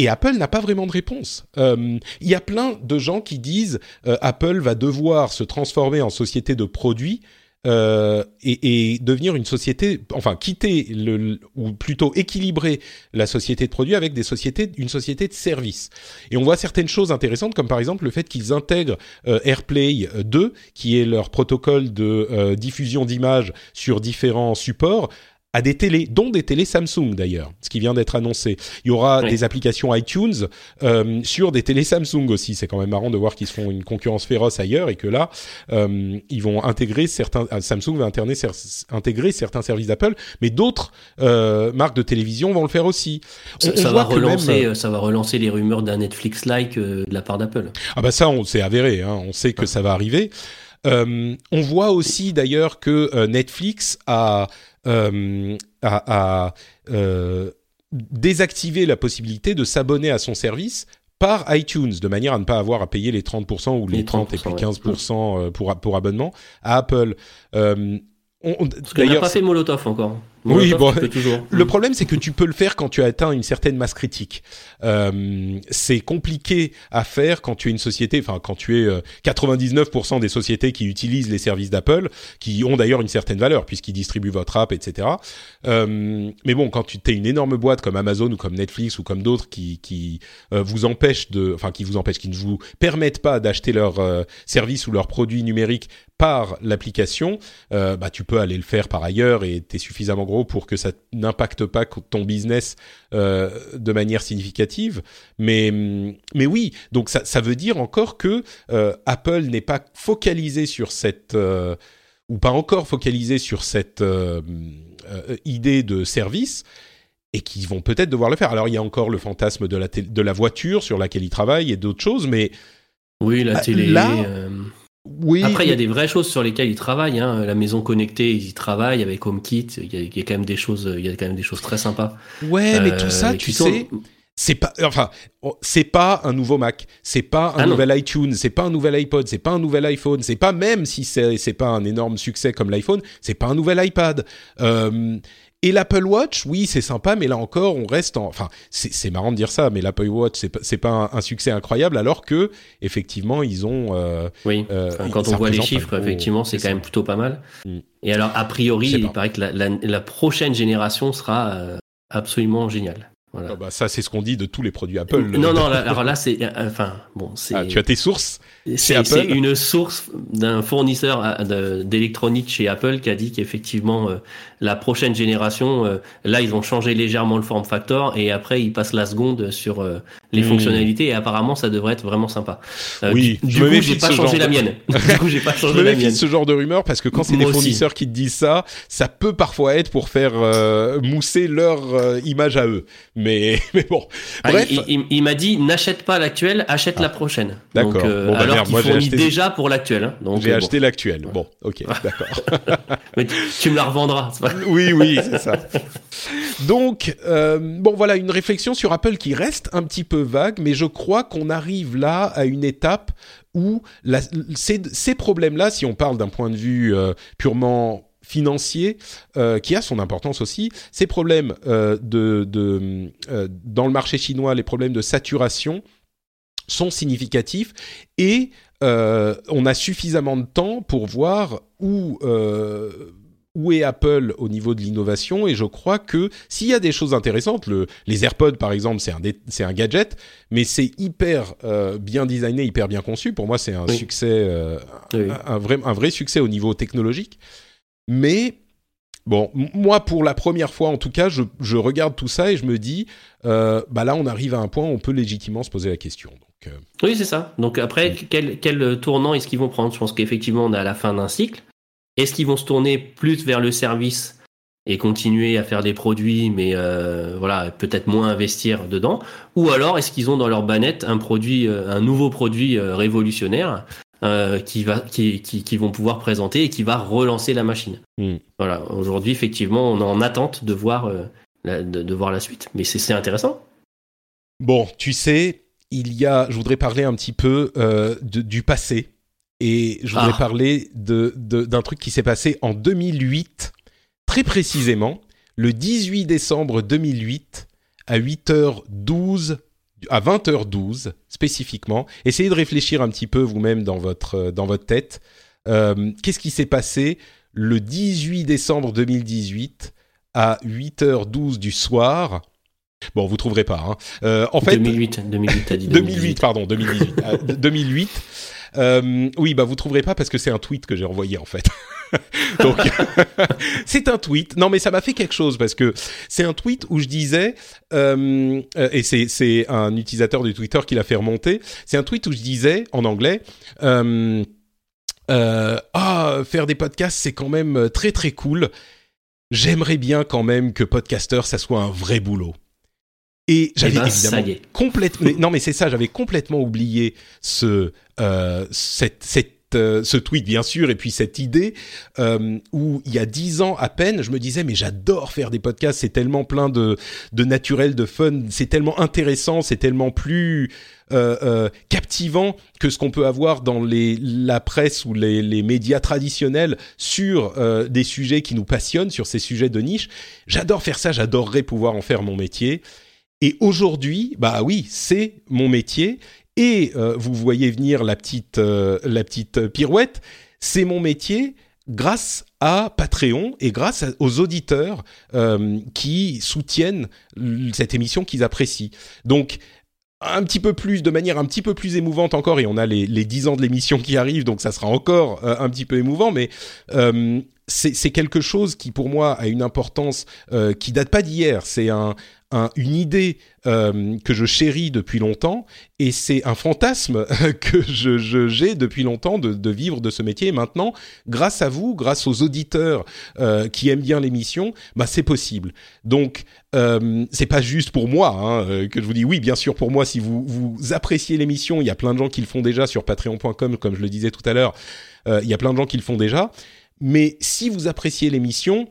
Et Apple n'a pas vraiment de réponse. Euh, il y a plein de gens qui disent euh, Apple va devoir se transformer en société de produits euh, et, devenir une société, enfin quitter le, ou plutôt équilibrer la société de produits avec des sociétés, une société de services. Et on voit certaines choses intéressantes, comme par exemple le fait qu'ils intègrent AirPlay 2, qui est leur protocole de diffusion d'images sur différents supports, à des télés, dont des télés Samsung d'ailleurs, ce qui vient d'être annoncé. Il y aura des applications iTunes euh, sur des télés Samsung aussi. C'est quand même marrant de voir qu'ils se font une concurrence féroce ailleurs et que là, euh, ils vont intégrer certains. Euh, Samsung va intégrer certains services d'Apple, mais d'autres euh, marques de télévision vont le faire aussi.
On, ça, va relancer, euh, ça va relancer les rumeurs d'un Netflix-like euh, de la part d'Apple.
Ah bah ça, on s'est avéré. Hein. On sait que ça va arriver. Euh, on voit aussi d'ailleurs que Netflix a euh, à, euh, désactiver la possibilité de s'abonner à son service par iTunes, de manière à ne pas avoir à payer les 30% ou les, 30 et puis 15% euh, pour, pour abonnement à Apple.
Euh, on, Parce qu'on n'a pas fait Molotov encore
oui, bon, le problème c'est que tu peux le faire quand tu as atteint une certaine masse critique. Euh, c'est compliqué à faire quand tu es une société, enfin quand tu es 99% euh, des sociétés qui utilisent les services d'Apple, qui ont d'ailleurs une certaine valeur puisqu'ils distribuent votre app, etc. Euh, mais bon, quand tu es une énorme boîte comme Amazon ou comme Netflix ou comme d'autres qui, qui euh, vous empêchent de, enfin qui vous empêchent, qui ne vous permettent pas d'acheter leurs euh, services ou leurs produits numériques par l'application, bah tu peux aller le faire par ailleurs et tu es suffisamment gros pour que ça n'impacte pas ton business euh, de manière significative. Mais, mais oui, donc ça, ça veut dire encore que euh, Apple n'est pas focalisé sur cette euh, ou pas encore focalisé sur cette idée de service et qui vont peut-être devoir le faire. Alors il y a encore le fantasme de la, de la voiture sur laquelle ils travaillent et d'autres choses, mais
oui, la télé. Là, oui. Après, il y a des vraies choses sur lesquelles ils travaillent. Hein. La maison connectée, ils y travaillent avec HomeKit. Il y, a, quand même des choses, il y a quand même des choses très sympas.
Ouais, mais tout ça, euh, tu sais, c'est pas, enfin, c'est pas un nouveau Mac, c'est pas un ah nouvel iTunes, c'est pas un nouvel iPod, c'est pas un nouvel iPhone, c'est pas même si c'est c'est pas un énorme succès comme l'iPhone, c'est pas un nouvel iPad. Euh, et l'Apple Watch, oui, c'est sympa, mais là encore, on reste en. Enfin, c'est marrant de dire ça, mais l'Apple Watch, c'est pas, pas un, succès incroyable, alors que effectivement, ils ont. Euh,
oui. Euh, quand on voit les chiffres, effectivement, c'est quand même plutôt pas mal. Mm. Et alors, a priori, il paraît que la, la, prochaine génération sera euh, absolument géniale.
Voilà. Ah bah ça, c'est ce qu'on dit de tous les produits Apple.
Non, non, alors là, c'est, enfin, bon, c'est.
Ah, tu as tes sources.
C'est une source d'un fournisseur d'électronique chez Apple qui a dit qu'effectivement, la prochaine génération, euh, là, ils ont changé légèrement le form factor et après, ils passent la seconde sur euh, les hmm. fonctionnalités et apparemment, ça devrait être vraiment sympa.
Euh, oui,
du, je coup, j'ai pas changé la mienne. du coup, j'ai pas changé je me méfie
de ce genre de rumeur parce que quand c'est des fournisseurs qui te disent ça, ça peut parfois être pour faire mousser leur image à eux. Mais, mais bon.
Ah, Bref. il, m'a dit n'achète pas l'actuel, achète ah. la prochaine. D'accord. Bon, bah, alors qu'il fournit acheté... déjà pour l'actuel. Hein.
J'ai acheté l'actuel. Bon, ok, d'accord.
mais tu, tu me la revendras.
oui, oui, c'est ça. Donc, euh, bon, voilà, une réflexion sur Apple qui reste un petit peu vague, mais je crois qu'on arrive là à une étape où ces, problèmes-là, si on parle d'un point de vue euh, purement financier euh, qui a son importance aussi. Ces problèmes de, dans le marché chinois, les problèmes de saturation sont significatifs et on a suffisamment de temps pour voir où où est Apple au niveau de l'innovation et je crois que s'il y a des choses intéressantes, le, les AirPods par exemple, c'est un, c'est un gadget, mais c'est hyper euh, bien designé, hyper bien conçu. Pour moi, c'est un succès, euh, un, vrai, un vrai succès au niveau technologique. Mais bon, moi pour la première fois en tout cas, je, je regarde tout ça et je me dis, euh, bah là on arrive à un point où on peut légitimement se poser la question. Donc,
oui, c'est ça. Donc après, quel, quel tournant est-ce qu'ils vont prendre? Je pense qu'effectivement on est à la fin d'un cycle. Est-ce qu'ils vont se tourner plus vers le service et continuer à faire des produits, mais euh, voilà, peut-être moins investir dedans? Ou alors est-ce qu'ils ont dans leur banette un produit, euh, un nouveau produit euh, révolutionnaire qui va, qui, qui, vont pouvoir présenter et qui va relancer la machine? Hmm. Voilà. Aujourd'hui, effectivement, on est en attente de voir, la, de, voir la suite, mais c'est intéressant.
Bon, tu sais, il y a, je voudrais parler un petit peu du passé et je voudrais ah. parler de, d'un truc qui s'est passé en 2008, très précisément, le 18 décembre 2008, à 8h12, à 20h12 spécifiquement. Essayez de réfléchir un petit peu vous-même dans votre, dans votre tête. Euh, qu'est-ce qui s'est passé le 18 décembre 2018 à 8h12 du soir? Bon, vous trouverez pas. Hein. Euh, en fait,
2008, 2008,
dit 2008, pardon, 2018, 2008. Euh, oui, bah vous trouverez pas parce que c'est un tweet que j'ai envoyé en fait. Donc c'est un tweet. Non, mais ça m'a fait quelque chose parce que c'est un tweet où je disais euh, et c'est c'est un utilisateur de Twitter qui l'a fait remonter. C'est un tweet où je disais en anglais. Euh, euh, ah, faire des podcasts, c'est quand même très très cool. J'aimerais bien quand même que podcaster, ça soit un vrai boulot. Et j'avais eh ben, complètement. non, mais c'est ça, j'avais complètement oublié ce euh, euh, ce tweet bien sûr et puis cette idée euh, où il y a dix ans à peine je me disais mais j'adore faire des podcasts c'est tellement plein de de naturel de fun c'est tellement intéressant c'est tellement plus captivant que ce qu'on peut avoir dans les la presse ou les, les médias traditionnels sur des sujets qui nous passionnent sur ces sujets de niche j'adore faire ça j'adorerais pouvoir en faire mon métier et aujourd'hui, bah oui, c'est mon métier. Et euh, vous voyez venir la petite, euh, la petite pirouette. C'est mon métier grâce à Patreon et grâce aux auditeurs euh, qui soutiennent cette émission qu'ils apprécient. Donc un petit peu plus, de manière un petit peu plus émouvante encore, et on a les, les 10 ans de l'émission qui arrivent, donc ça sera encore un petit peu émouvant, mais c'est quelque chose qui pour moi a une importance qui date pas d'hier. C'est un, une idée euh, que je chéris depuis longtemps et c'est un fantasme que je, j'ai depuis longtemps de, de, vivre de ce métier. Et maintenant, grâce à vous, grâce aux auditeurs euh, qui aiment bien l'émission, bah c'est possible. Donc euh, c'est pas juste pour moi hein, euh, que je vous dis oui, bien sûr pour moi. Si vous vous appréciez l'émission, il y a plein de gens qui le font déjà sur Patreon.com, comme je le disais tout à l'heure. Euh, il y a plein de gens qui le font déjà. Mais si vous appréciez l'émission,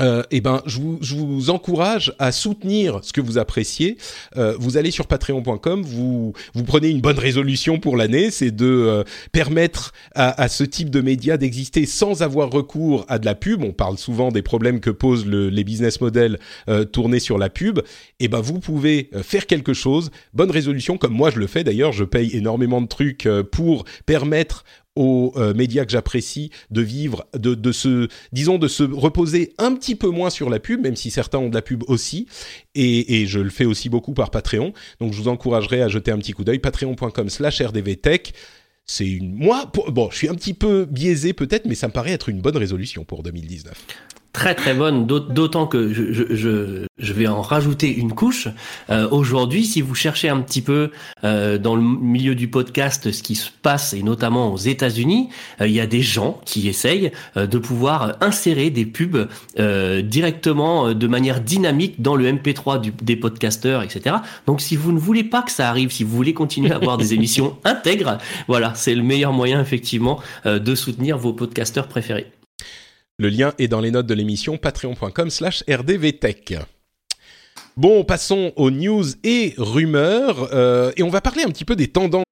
euh, eh ben, je vous, je vous, encourage à soutenir ce que vous appréciez. Euh, vous allez sur patreon.com, vous, vous prenez une bonne résolution pour l'année, c'est de euh, permettre à, à, ce type de médias d'exister sans avoir recours à de la pub. On parle souvent des problèmes que posent le, les business models euh, tournés sur la pub. Eh ben, vous pouvez euh, faire quelque chose. Bonne résolution, comme moi je le fais d'ailleurs. Je paye énormément de trucs pour permettre aux euh, médias que j'apprécie de vivre, de, de se, disons, de se reposer un petit peu moins sur la pub, même si certains ont de la pub aussi. Et, et je le fais aussi beaucoup par Patreon. Donc, je vous encouragerai à jeter un petit coup d'œil. Patreon.com/slash rdvtech. C'est une, moi, bon, je suis un petit peu biaisé peut-être, mais ça me paraît être une bonne résolution pour 2019
très très bonne, d'autant que je, je, je, vais en rajouter une couche. Euh, Aujourd'hui, si vous cherchez un petit peu euh, dans le milieu du podcast ce qui se passe, et notamment aux États-Unis, euh, il y a des gens qui essayent de pouvoir insérer des pubs euh, directement de manière dynamique dans le MP3 du, des podcasteurs, etc. Donc si vous ne voulez pas que ça arrive, si vous voulez continuer à avoir des émissions intègres, voilà, c'est le meilleur moyen effectivement de soutenir vos podcasteurs préférés.
Le lien est dans les notes de l'émission patreon.com slash rdvtech. Bon, passons aux news et rumeurs euh, et on va parler un petit peu des tendances.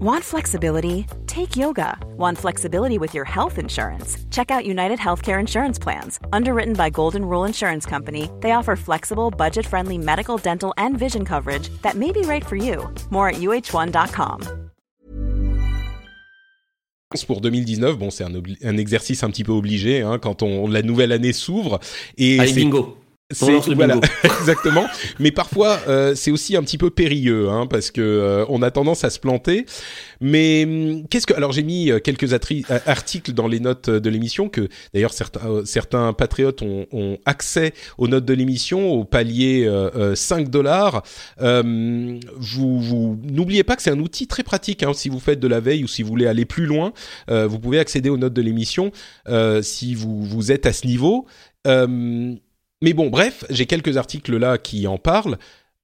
Want flexibility? Take yoga. Want flexibility with your health insurance? Check out United Healthcare Insurance Plans. Underwritten by Golden Rule Insurance Company, they offer flexible, budget-friendly medical, dental, and vision coverage that may be right for you. More at uh1.com.
pour 2019. Bon, c'est un, un, exercice un petit peu obligé hein, quand on, la nouvelle année s'ouvre.
Et Allez, bingo.
C'est voilà exactement. Mais parfois euh, c'est aussi un petit peu périlleux hein, parce que euh, on a tendance à se planter. Mais hum, qu'est-ce que alors j'ai mis euh, quelques articles dans les notes de l'émission que d'ailleurs certains certains patriotes ont, ont, accès aux notes de l'émission au palier 5 dollars. Hum, vous, vous n'oubliez pas que c'est un outil très pratique hein, si vous faites de la veille ou si vous voulez aller plus loin. vous pouvez accéder aux notes de l'émission si vous vous êtes à ce niveau. Hum, mais bon, bref, j'ai quelques articles là qui en parlent.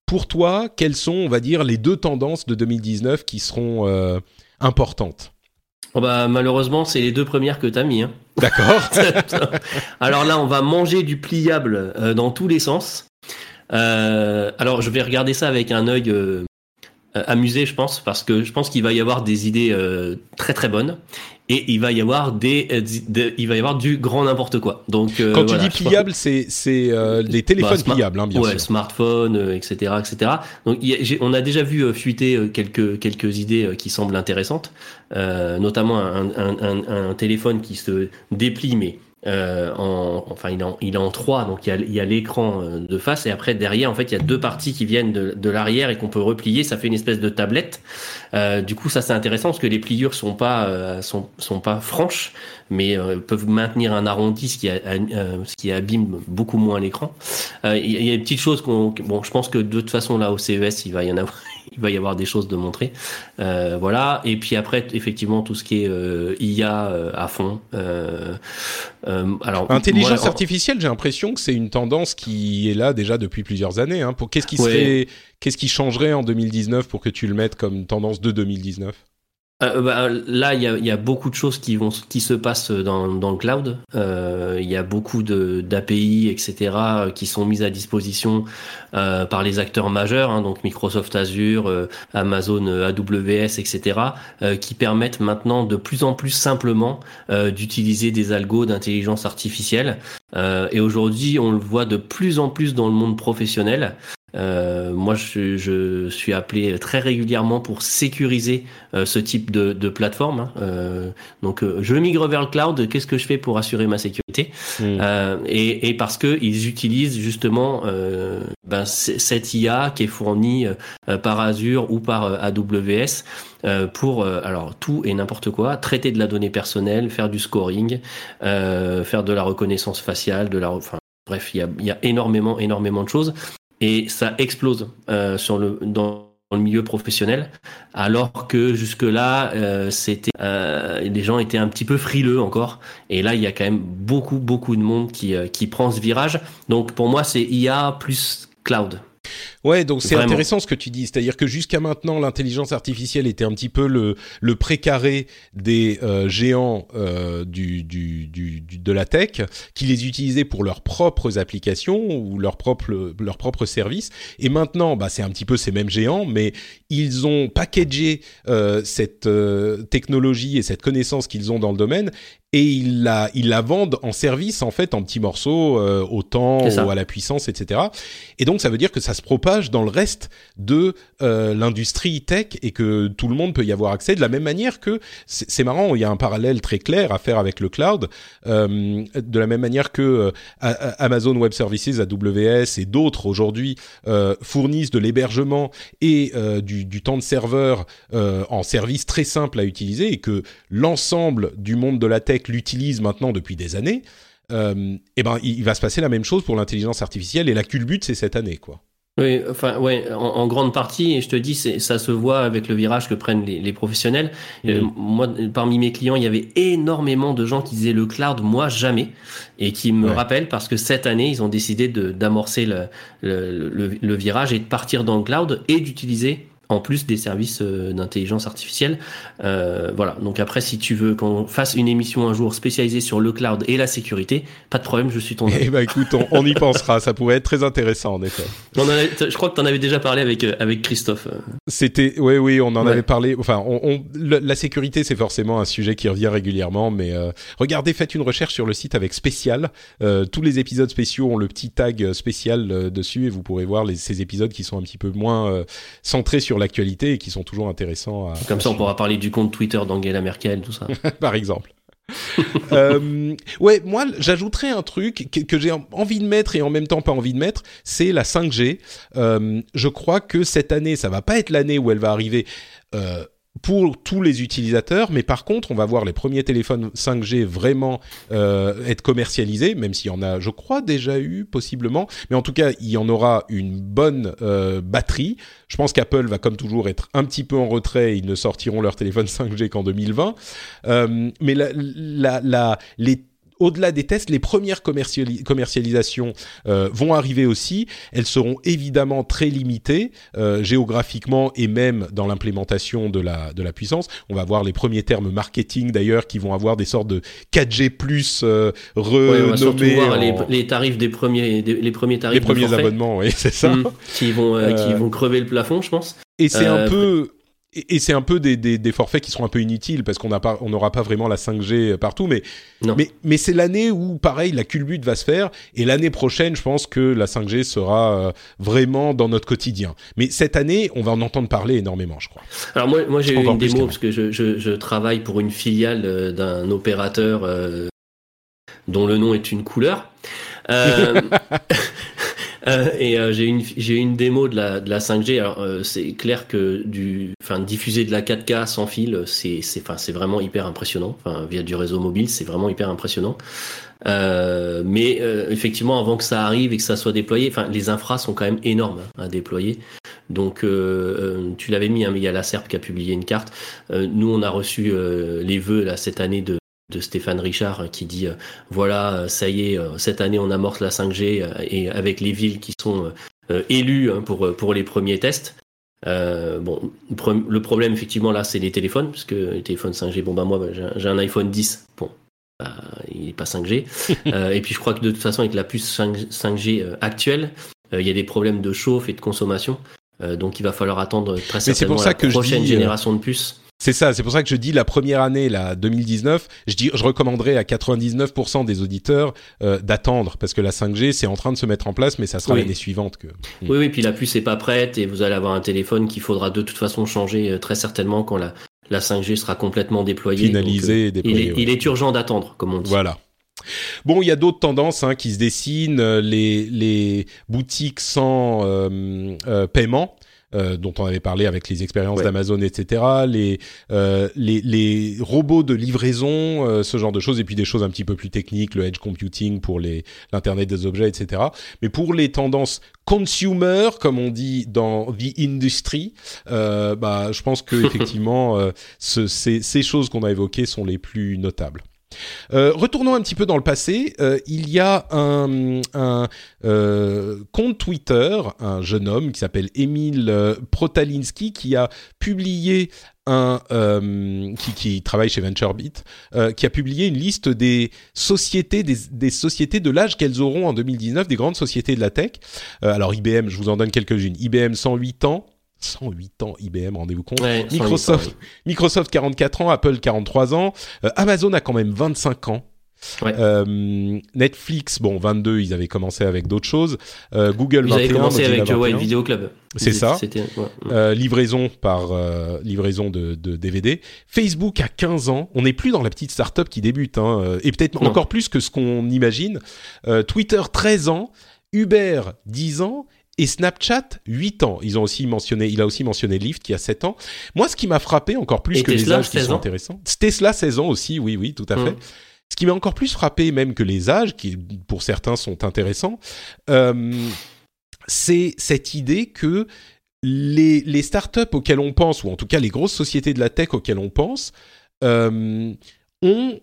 Pour toi, quelles sont, on va dire, les deux tendances de 2019 qui seront euh, importantes?
Oh bah, Malheureusement, c'est les deux premières que tu as mis. Hein.
D'accord.
alors là, on va manger du pliable euh, dans tous les sens. Euh, alors, je vais regarder ça avec un œil amusé, je pense, parce que je pense qu'il va y avoir des idées très très bonnes et il va y avoir des, euh, il va y avoir du grand n'importe quoi. Donc
euh, quand tu dis pliable, c'est c'est euh, des téléphones bah, pliables, hein, bien
ouais,
sûr.
smartphones, etc., etc. Donc on a déjà vu fuiter quelques quelques idées qui semblent intéressantes, notamment un, un, un, un, téléphone qui se déplie mais euh, en, enfin, il est en, trois, donc il y a, l'écran euh, de face et après derrière, en fait, il y a deux parties qui viennent de, l'arrière et qu'on peut replier. Ça fait une espèce de tablette. Euh, du coup, ça c'est intéressant parce que les pliures sont pas sont, sont pas franches, mais peuvent maintenir un arrondi, ce qui, a, ce qui abîme beaucoup moins l'écran. Il y, a des petites choses qu'on, bon, je pense que de toute façon là au CES, il va y en avoir il va y avoir des choses de montrer. Euh, voilà. Et puis après, effectivement, tout ce qui est euh, IA euh, à fond. Euh,
alors, intelligence artificielle, j'ai l'impression que c'est une tendance qui est là déjà depuis plusieurs années. Hein. Pour qu'est-ce qui serait, qu'est-ce qui changerait en 2019 pour que tu le mettes comme tendance de 2019
euh, bah, là, il y a, y a, beaucoup de choses qui vont qui se passent dans, dans le cloud. Euh, il y a beaucoup d'API, etc., qui sont mises à disposition euh, par les acteurs majeurs, hein, donc Microsoft Azure, euh, Amazon AWS, etc., qui permettent maintenant de plus en plus simplement d'utiliser des algos d'intelligence artificielle. et aujourd'hui, on le voit de plus en plus dans le monde professionnel. Euh, moi, je, je, suis appelé très régulièrement pour sécuriser euh, ce type de, de plateforme. Hein. Euh, donc, euh, je migre vers le cloud. Qu'est-ce que je fais pour assurer ma sécurité? Hmm. euh, et, et, parce que ils utilisent justement ben, cette IA qui est fournie par Azure ou par AWS pour alors tout et n'importe quoi, traiter de la donnée personnelle, faire du scoring, faire de la reconnaissance faciale, de la, enfin bref, il y a, y a énormément énormément de choses et ça explose euh, dans le milieu professionnel, alors que jusque-là, euh, c'était euh, les gens étaient un petit peu frileux encore. Et là, il y a quand même beaucoup, beaucoup de monde qui, qui prend ce virage. Donc pour moi, c'est IA plus cloud.
Ouais, donc c'est intéressant ce que tu dis, c'est-à-dire que jusqu'à maintenant l'intelligence artificielle était un petit peu le le précaré des euh, géants euh, du, du, du, de la tech qui les utilisaient pour leurs propres applications ou leurs propres leurs propres services. Et maintenant bah c'est un petit peu ces mêmes géants mais ils ont packagé euh, cette technologie et cette connaissance qu'ils ont dans le domaine et ils la, ils la vendent en service en fait en petits morceaux au temps ou à la puissance etc et donc ça veut dire que ça se propage dans le reste de euh, l'industrie tech et que tout le monde peut y avoir accès de la même manière que c'est marrant il y a un parallèle très clair à faire avec le cloud euh, de la même manière que euh, Amazon Web Services AWS et d'autres aujourd'hui fournissent de l'hébergement et du, temps de serveur en service très simple à utiliser et que l'ensemble du monde de la tech l'utilise maintenant depuis des années, euh, eh ben il, va se passer la même chose pour l'intelligence artificielle et la culbute c'est cette année quoi.
Oui, enfin, ouais, en, grande partie, et je te dis, ça se voit avec le virage que prennent les, professionnels. Euh, moi, parmi mes clients, il y avait énormément de gens qui disaient le cloud, moi jamais, et qui me rappellent parce que cette année, ils ont décidé d'amorcer le, le, virage et de partir dans le cloud et d'utiliser en plus des services euh, d'intelligence artificielle. Euh, voilà. Donc après, si tu veux qu'on fasse une émission un jour spécialisée sur le cloud et la sécurité, pas de problème, je suis ton.
Eh ben écoute, on, y pensera. Ça pourrait être très intéressant en effet.
je crois que tu en avais déjà parlé avec euh, avec Christophe.
C'était, oui, oui, on en avait parlé. Enfin, on, la sécurité, c'est forcément un sujet qui revient régulièrement. Mais regardez, faites une recherche sur le site avec spécial. tous les épisodes spéciaux ont le petit tag spécial dessus et vous pourrez voir les, ces épisodes qui sont un petit peu moins centrés sur sur l'actualité et qui sont toujours intéressants. À,
Comme ça, on pourra parler du compte Twitter d'Angela Merkel, tout ça.
Par exemple. euh, ouais, moi, j'ajouterais un truc que, que j'ai envie de mettre et en même temps pas envie de mettre, c'est la 5G. Euh, je crois que cette année, ça va pas être l'année où elle va arriver. Euh, pour tous les utilisateurs, mais par contre, on va voir les premiers téléphones 5G vraiment euh, être commercialisés, même s'il y en a, je crois, déjà eu possiblement, mais en tout cas, il y en aura une bonne euh, batterie. Je pense qu'Apple va comme toujours être un petit peu en retrait, ils ne sortiront leur téléphone 5G qu'en 2020, euh, mais la, la, la, les au-delà des tests, les premières commercialisations euh, vont arriver aussi. Elles seront évidemment très limitées euh, géographiquement et même dans l'implémentation de la de la puissance. On va voir les premiers termes marketing d'ailleurs qui vont avoir des sortes de 4G plus euh, renommés.
Ouais, les, les, tarifs des premiers des, les premiers tarifs.
Les premiers abonnements, oui, c'est ça. Mmh,
qui vont qui vont crever le plafond, je pense.
Et c'est un peu et, c'est un peu des, des, des, forfaits qui seront un peu inutiles parce qu'on n'aura pas vraiment la 5G partout. Mais, mais, mais c'est l'année où, pareil, la culbute va se faire. Et l'année prochaine, je pense que la 5G sera euh, vraiment dans notre quotidien. Mais cette année, on va en entendre parler énormément, je crois.
Alors moi, moi j'ai eu une démo parce que je, je, je, travaille pour une filiale euh, d'un opérateur euh, dont le nom est une couleur. Euh, Euh, et euh, j'ai une j'ai une démo de la de la 5G. Alors euh, c'est clair que du enfin diffuser de la 4K sans fil, c'est c'est enfin c'est vraiment hyper impressionnant. Enfin via du réseau mobile, c'est vraiment hyper impressionnant. mais effectivement, avant que ça arrive et que ça soit déployé, enfin les infras sont quand même énormes hein, à déployer. Donc tu l'avais mis, hein, mais il y a la SERP qui a publié une carte. nous, on a reçu les vœux là cette année de de Stéphane Richard qui dit euh, voilà euh, ça y est euh, cette année on amorce la 5G et avec les villes qui sont élues hein, pour pour les premiers tests. bon, le problème effectivement là, c'est les téléphones, parce que les téléphones 5G, bon bah moi j'ai un iPhone 10, bon, bah, il n'est pas 5G. et puis je crois que de toute façon avec la puce 5, g actuelle, il y a des problèmes de chauffe et de consommation, donc il va falloir attendre très certainement la prochaine génération de puces.
C'est ça, c'est pour ça que je dis la première année, la 2019, je, dis, je recommanderais à 99% des auditeurs euh, d'attendre parce que la 5G c'est en train de se mettre en place, mais ça sera l'année suivante que.
Hmm. Oui, oui, puis la puce n'est pas prête et vous allez avoir un téléphone qu'il faudra de toute façon changer euh, très certainement quand la, la 5G sera complètement déployée.
Finalisée et déployée.
Il est, il est urgent d'attendre, comme on dit.
Voilà. Bon, il y a d'autres tendances hein, qui se dessinent, les, les boutiques sans euh, euh, paiement. Euh, dont on avait parlé avec les expériences d'Amazon, etc. Les, euh, les, les robots de livraison, euh, ce genre de choses, et puis des choses un petit peu plus techniques, le edge computing pour les l'internet des objets, etc. Mais pour les tendances consumer, comme on dit dans the industry, bah, je pense que effectivement, ce, ces, ces choses qu'on a évoquées sont les plus notables. Euh, retournons un petit peu dans le passé. Euh, il y a un, euh, compte Twitter, un jeune homme qui s'appelle Emile Protalinski, qui a publié un qui, travaille chez VentureBeat, qui a publié une liste des sociétés, des sociétés de l'âge qu'elles auront en 2019, des grandes sociétés de la tech. alors IBM, je vous en donne quelques-unes. IBM 108 ans, 108 ans IBM, rendez-vous compte. Microsoft, Microsoft 44 ans, Apple 43 ans, euh, Amazon a quand même 25 ans. Euh, Netflix, bon, 22, ils avaient commencé avec d'autres choses. Euh, Google, ils avaient
commencé avec ouais, Video Club.
C'est ça. Ouais. livraison par livraison de, de, DVD. Facebook a 15 ans. On n'est plus dans la petite startup qui débute, hein, et peut-être encore plus que ce qu'on imagine. Twitter, 13 ans. Uber, 10 ans et Snapchat 8 ans. Ils ont aussi mentionné, il a aussi mentionné Lyft qui a 7 ans. Moi, ce qui m'a frappé encore plus que les âges qui sont intéressants, Tesla 16 ans aussi, oui, oui, tout à fait. Mmh. Ce qui m'a encore plus frappé même que les âges, qui pour certains sont intéressants, euh, c'est cette idée que les, les startups auxquelles on pense, ou en tout cas les grosses sociétés de la tech auxquelles on pense, euh, ont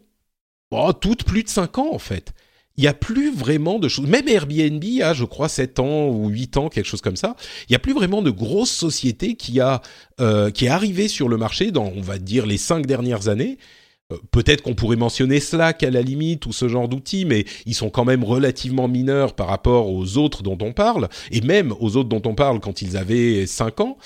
oh, toutes plus de 5 ans en fait il n'y a plus vraiment de choses. Même Airbnb a, je crois, 7 ans ou 8 ans, quelque chose comme ça. Il n'y a plus vraiment de grosses sociétés qui a euh, qui est arrivée sur le marché dans, on va dire, les 5 dernières années. Euh, peut-être qu'on pourrait mentionner Slack à la limite ou ce genre d'outils, mais ils sont quand même relativement mineurs par rapport aux autres dont on parle, et même aux autres dont on parle quand ils avaient 5 ans.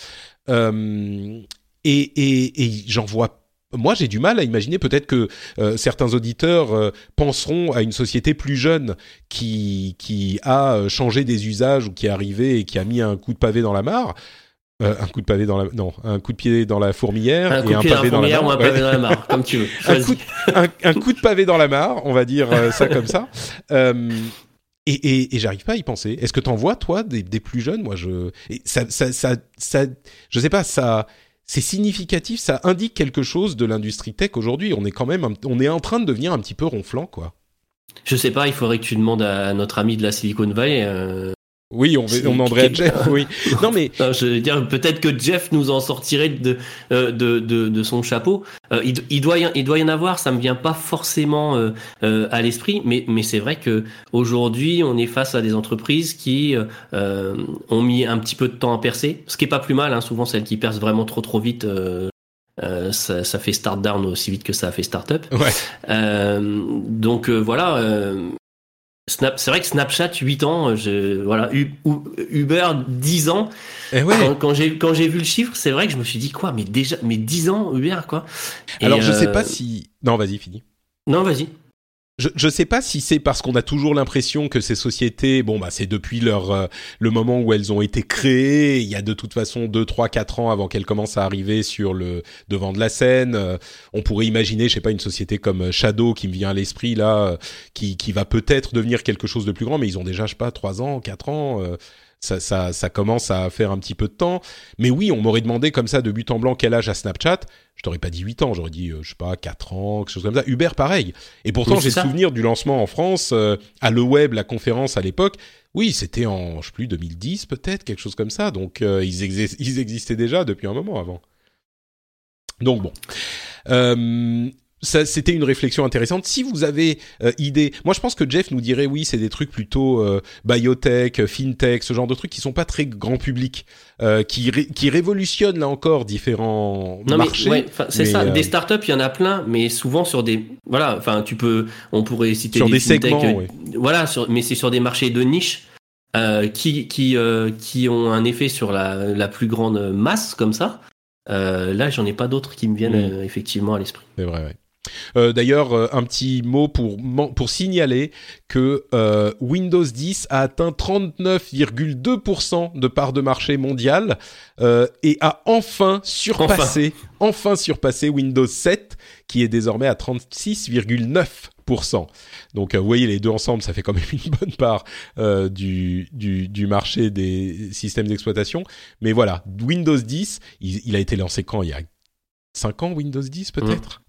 Euh, et, et, et j'en vois moi, j'ai du mal à imaginer peut-être que euh, certains auditeurs euh, penseront à une société plus jeune qui qui a euh, changé des usages ou qui est arrivé et qui a mis un coup de pavé dans la mare. Euh, un coup de pavé dans la non un coup de pied dans la fourmilière
Un coup de
un
pied
pavé dans la
fourmilière ou
mare.
un pavé dans la mare, comme tu veux.
un, coup de, un, un coup de pavé dans la mare, on va dire ça comme ça. Et et, et j'arrive pas à y penser. Est-ce que t'en vois toi des, des plus jeunes? Moi, je et ça, ça ça ça je sais pas ça. C'est significatif, ça indique quelque chose de l'industrie tech aujourd'hui. On est quand même, on est en train de devenir un petit peu ronflant, quoi.
Je sais pas, il faudrait que tu demandes à notre ami de la Silicon Valley. euh,
Oui, on, on demanderait à Jeff. Oui. Non mais
non, je veux dire, peut-être que Jeff nous en sortirait de, euh, de, de, de son chapeau. Euh, il, il, doit y, il doit y en avoir, ça me vient pas forcément euh, euh, à l'esprit, mais, mais c'est vrai que aujourd'hui, on est face à des entreprises qui euh, ont mis un petit peu de temps à percer, ce qui est pas plus mal. Hein, souvent, celles qui percent vraiment trop trop vite, euh, euh, ça, ça fait start down aussi vite que ça a fait start up.
ouais.
Euh, donc euh, voilà. Euh, Snap, c'est vrai que Snapchat 8 ans, je, voilà, U- U- Uber 10 ans.
Eh ouais.
Quand, quand j'ai quand j'ai vu le chiffre, c'est vrai que je me suis dit quoi, mais déjà, mais 10 ans Uber quoi. Et,
Alors je sais
euh,
pas si. Non, vas-y, fini.
Non, vas-y.
Je je sais pas si c'est parce qu'on a toujours l'impression que ces sociétés, bon bah c'est depuis leur euh, le moment où elles ont été créées, il y a de toute façon 2 3 4 ans avant qu'elles commencent à arriver sur le devant de la scène, euh, on pourrait imaginer, je sais pas une société comme euh, Shadow qui me vient à l'esprit là euh, qui qui va peut-être devenir quelque chose de plus grand mais ils ont déjà je sais pas 3 ans, 4 ans euh, ça, ça, ça commence à faire un petit peu de temps. Mais oui, on m'aurait demandé comme ça de but en blanc quel âge a Snapchat? Je t'aurais pas dit 8 ans, j'aurais dit, euh, je sais pas, 4 ans, quelque chose comme ça. Uber, pareil. Et pourtant,
Oui,
j'ai
ça.
souvenir du lancement en France, euh, à Le Web, la conférence à l'époque. Oui, c'était en, je sais plus, 2010 peut-être, quelque chose comme ça. Donc, euh, ils, exis- ils existaient déjà depuis un moment avant. Donc bon. Euh, c'était une réflexion intéressante. Si vous avez euh, idée, moi je pense que Jeff nous dirait oui, c'est des trucs plutôt euh, biotech, euh, fintech, ce genre de trucs qui sont pas très grand public, euh, qui ré- qui révolutionnent là encore différents
Non
marchés.
ouais, c'est ça. Des startups, il y en a plein, mais souvent sur des voilà. Enfin, tu peux, on pourrait citer
Sur des segments.
Voilà, sur, mais c'est sur des marchés de niche. qui qui qui ont un effet sur la, la plus grande masse comme ça. Là, j'en ai pas d'autres qui me viennent
Mm.
effectivement à l'esprit.
C'est vrai, ouais. Euh, D'ailleurs, euh, un petit mot pour, pour signaler que euh, Windows 10 a atteint 39,2% de part de marché mondial euh, et a enfin surpassé, enfin. surpassé Windows 7 qui est désormais à 36,9%. Donc, vous voyez, les deux ensemble, ça fait quand même une bonne part du, du, du marché des systèmes d'exploitation. Mais voilà, Windows 10, il, il a été lancé quand? Il y a 5 ans, Windows 10 peut-être?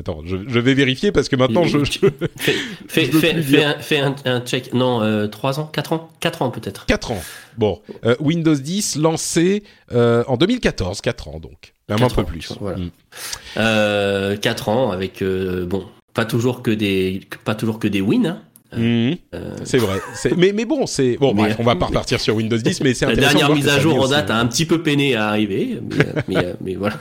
Attends, je, je vais vérifier parce que maintenant je, je...
Fais, fais,
Je veux
fais,
plus
fais
dire.
un, fais un, un check. Non, euh, 3 ans? 4 ans? 4 ans peut-être.
4 ans. Bon, euh, Windows 10 lancé euh, en 2014, 4 ans donc. Même un peu
ans,
plus.
voilà.
Mm.
Euh, 4 ans avec, bon, pas toujours que des, pas toujours que des wins. hein. Euh,
C'est vrai. Mais, mais bon, c'est bon. Bref, on va pas repartir sur Windows 10, mais c'est
la dernière mise à jour en date a un petit peu peiné à arriver, mais, mais, mais voilà.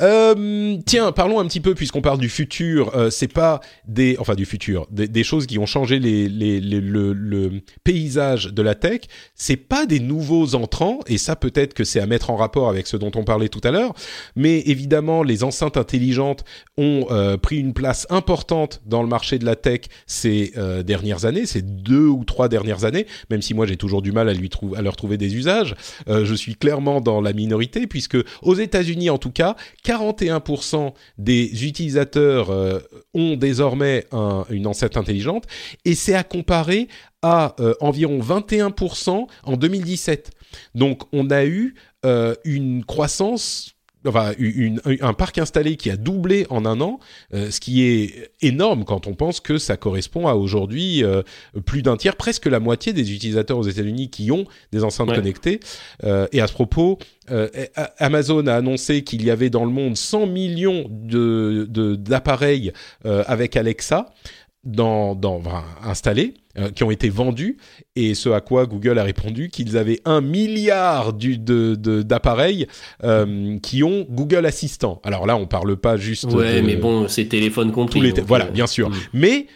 Euh, tiens, parlons un petit peu puisqu'on parle du futur. Euh, c'est pas des, enfin du futur, des, choses qui ont changé les, les, les- le, le paysage de la tech. C'est pas des nouveaux entrants et ça peut-être que c'est à mettre en rapport avec ce dont on parlait tout à l'heure. Mais évidemment, les enceintes intelligentes ont euh, pris une place importante dans le marché de la tech ces euh, dernières années, ces deux ou trois dernières années. Même si moi j'ai toujours du mal à lui trouver, à leur trouver des usages. Euh, je suis clairement dans la minorité puisque aux États-Unis en tout cas, 41% des utilisateurs euh, ont désormais un- une enceinte intelligente et c'est à comparer à euh, environ 21% en 2017. Donc on a eu euh, une croissance Enfin, une- un parc installé qui a doublé en un an, euh, ce qui est énorme quand on pense que ça correspond à aujourd'hui euh, plus d'un tiers, presque la moitié des utilisateurs aux États-Unis qui ont des enceintes
Ouais.
connectées. Euh, et à ce propos, Amazon a annoncé qu'il y avait dans le monde 100 millions de de- d'appareils euh, avec Alexa dans, dans enfin, installés euh, qui ont été vendus et ce à quoi Google a répondu qu'ils avaient un milliard du, de de- d'appareils euh, qui ont Google Assistant. Alors là, on parle pas juste
Ouais,
de-
mais bon, c'est téléphone compris.
tous les
donc,
voilà,
euh,
bien sûr.
mm.
Mais